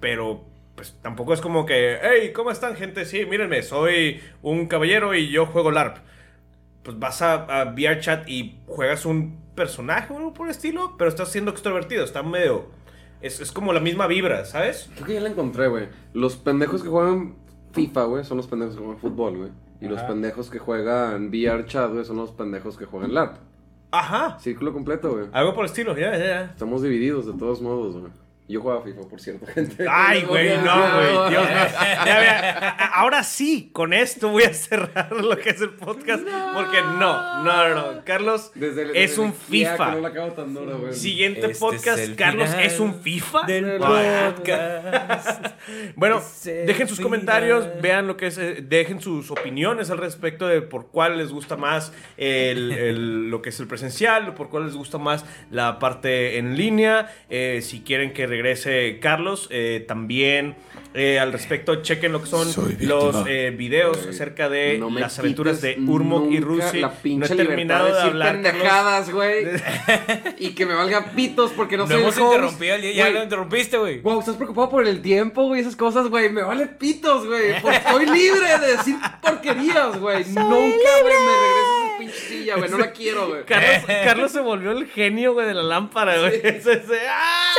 pero pues tampoco es como que, hey, ¿cómo están gente? Sí, mírenme, soy un caballero y yo juego LARP. Pues vas a, a VR chat y juegas un personaje o algo por el estilo, pero estás siendo extrovertido, está medio... Es, es como la misma vibra, ¿sabes? Creo que ya la encontré, güey. Los pendejos que juegan FIFA, güey, son los pendejos que juegan fútbol, güey. Y los pendejos que juegan VR chat, güey, son los pendejos que juegan LARP. Ajá. Círculo completo, güey. Algo por el estilo, ya, ya, ya. Estamos divididos de todos modos, güey. Yo jugaba FIFA, por cierto, gente. Ay, güey, no, güey. Dios mío. Ahora sí, con esto voy a cerrar lo que es el podcast. Porque no, no, no, no. Carlos Desde el- es desde un FIFA. No la acabo tan dura, güey. Siguiente Este podcast, es Carlos es un FIFA. Del podcast. Bueno, dejen sus comentarios, vean lo que es, eh, dejen sus opiniones al respecto de por cuál les gusta más el, el- lo que es el presencial, por cuál les gusta más la parte en línea. Eh, si quieren que regrese Carlos, eh, también eh, al respecto, chequen lo que son los eh, videos Güey, acerca de no las aventuras de Urmok y Rusi. La No pinche he terminado de libertad hablar. pendejadas, güey. y que me valga pitos porque no No soy el hemos host. interrumpido, ya, lo interrumpiste, güey. Wow, estás preocupado por el tiempo, güey, esas cosas, güey. Me vale pitos, güey. Estoy libre de decir porquerías, güey. Nunca, güey, me regreses esa pinche silla, güey. No la quiero, güey. Carlos, Carlos se volvió el genio, güey, de la lámpara, güey. Ese- ¡Ah!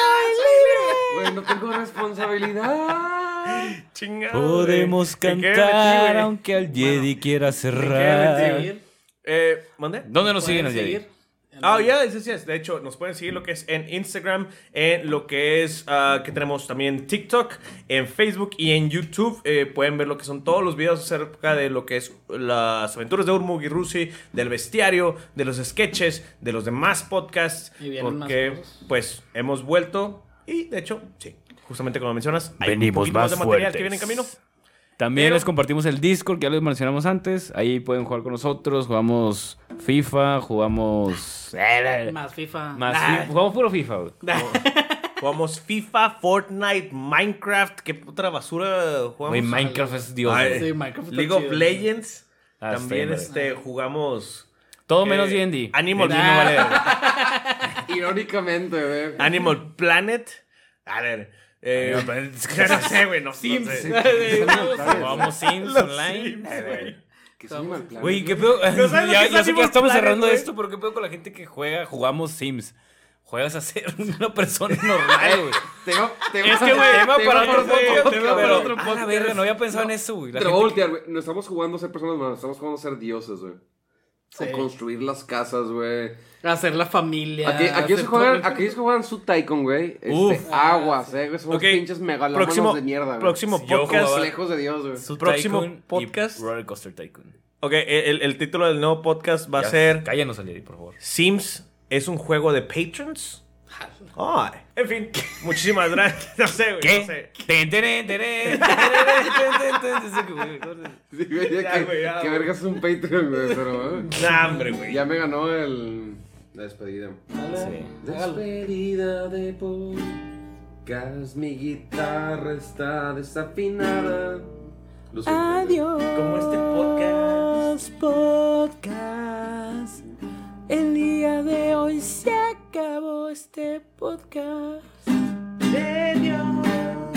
Güey, no tengo responsabilidad. Chingado, Podemos güey. ¿En qué me cantar aunque al Jedi quiera ¿En cerrar. Eh, ¿Mande? ¿Dónde nos siguen al Jedi? Seguir en- Ah, ya, sí, sí, es. De hecho, nos pueden seguir lo que es en Instagram, en lo que es, ah, que tenemos también TikTok, en Facebook y en YouTube. Eh, pueden ver lo que son todos los videos acerca de lo que es las aventuras de Urmug y Rusi, del bestiario, de los sketches, de los demás podcasts. Y más Porque, cosas. pues, hemos vuelto y, de hecho, sí, justamente como mencionas, hay Venimos poquito más de material fuertes. que viene en camino. También Pero- les compartimos el Discord, que ya les mencionamos antes. Ahí pueden jugar con nosotros. Jugamos FIFA, jugamos. Más FIFA. Más Ah, FIFA. Jugamos puro FIFA, güey. Jugamos FIFA, Fortnite, Minecraft, qué otra basura jugamos. Güey, Minecraft es Dios. Ay. Sí, Minecraft League of chido, Legends. Ah, También este, jugamos. Todo menos eh, D&D. Animal, verga. Irónicamente, güey. Animal Planet. A ver. Eh, no sé, güey. No, Sims. Jugamos Sims Online. Que. Güey, ¿qué pedo? ¿No ya que ya sé que estamos Planet, cerrando esto, pero ¿qué pedo con la gente que juega? Jugamos Sims. Juegas a ser una persona normal, güey. Tema, tema, Es que, güey, tema para otro sí, podcast. tema para otro a la podcast. verga, no había pensado en eso, güey. Te voy a voltear, güey. No estamos jugando a ser personas malas, estamos jugando a ser dioses, güey. Sí. O construir las casas, güey. Hacer la familia. Aquí, aquí hacer se juegan, aquí se juegan su Tycoon, güey. Este, Uf. aguas, eh, güey. Somos Ok, pinches megalómanos próximo, de mierda, güey. próximo Yo podcast. Lejos de Dios, güey. Su próximo Tycoon y podcast. Roller Coaster Tycoon. Ok, el, el título del nuevo podcast va a ser Cállanos al Jedi, por favor. Sims es un juego de patrons Ay. En fin, muchísimas gracias. No sé, güey. No sé. Ten, ten, ten, que, güey, vergas es un Patreon, güey. Pero, nah, hombre, güey. Ya me ganó el. La despedida. Sí. Despedida de podcast. Mi guitarra está desafinada. Adiós. Como este podcast. Podcast. El día de hoy se acabó este podcast. Adiós.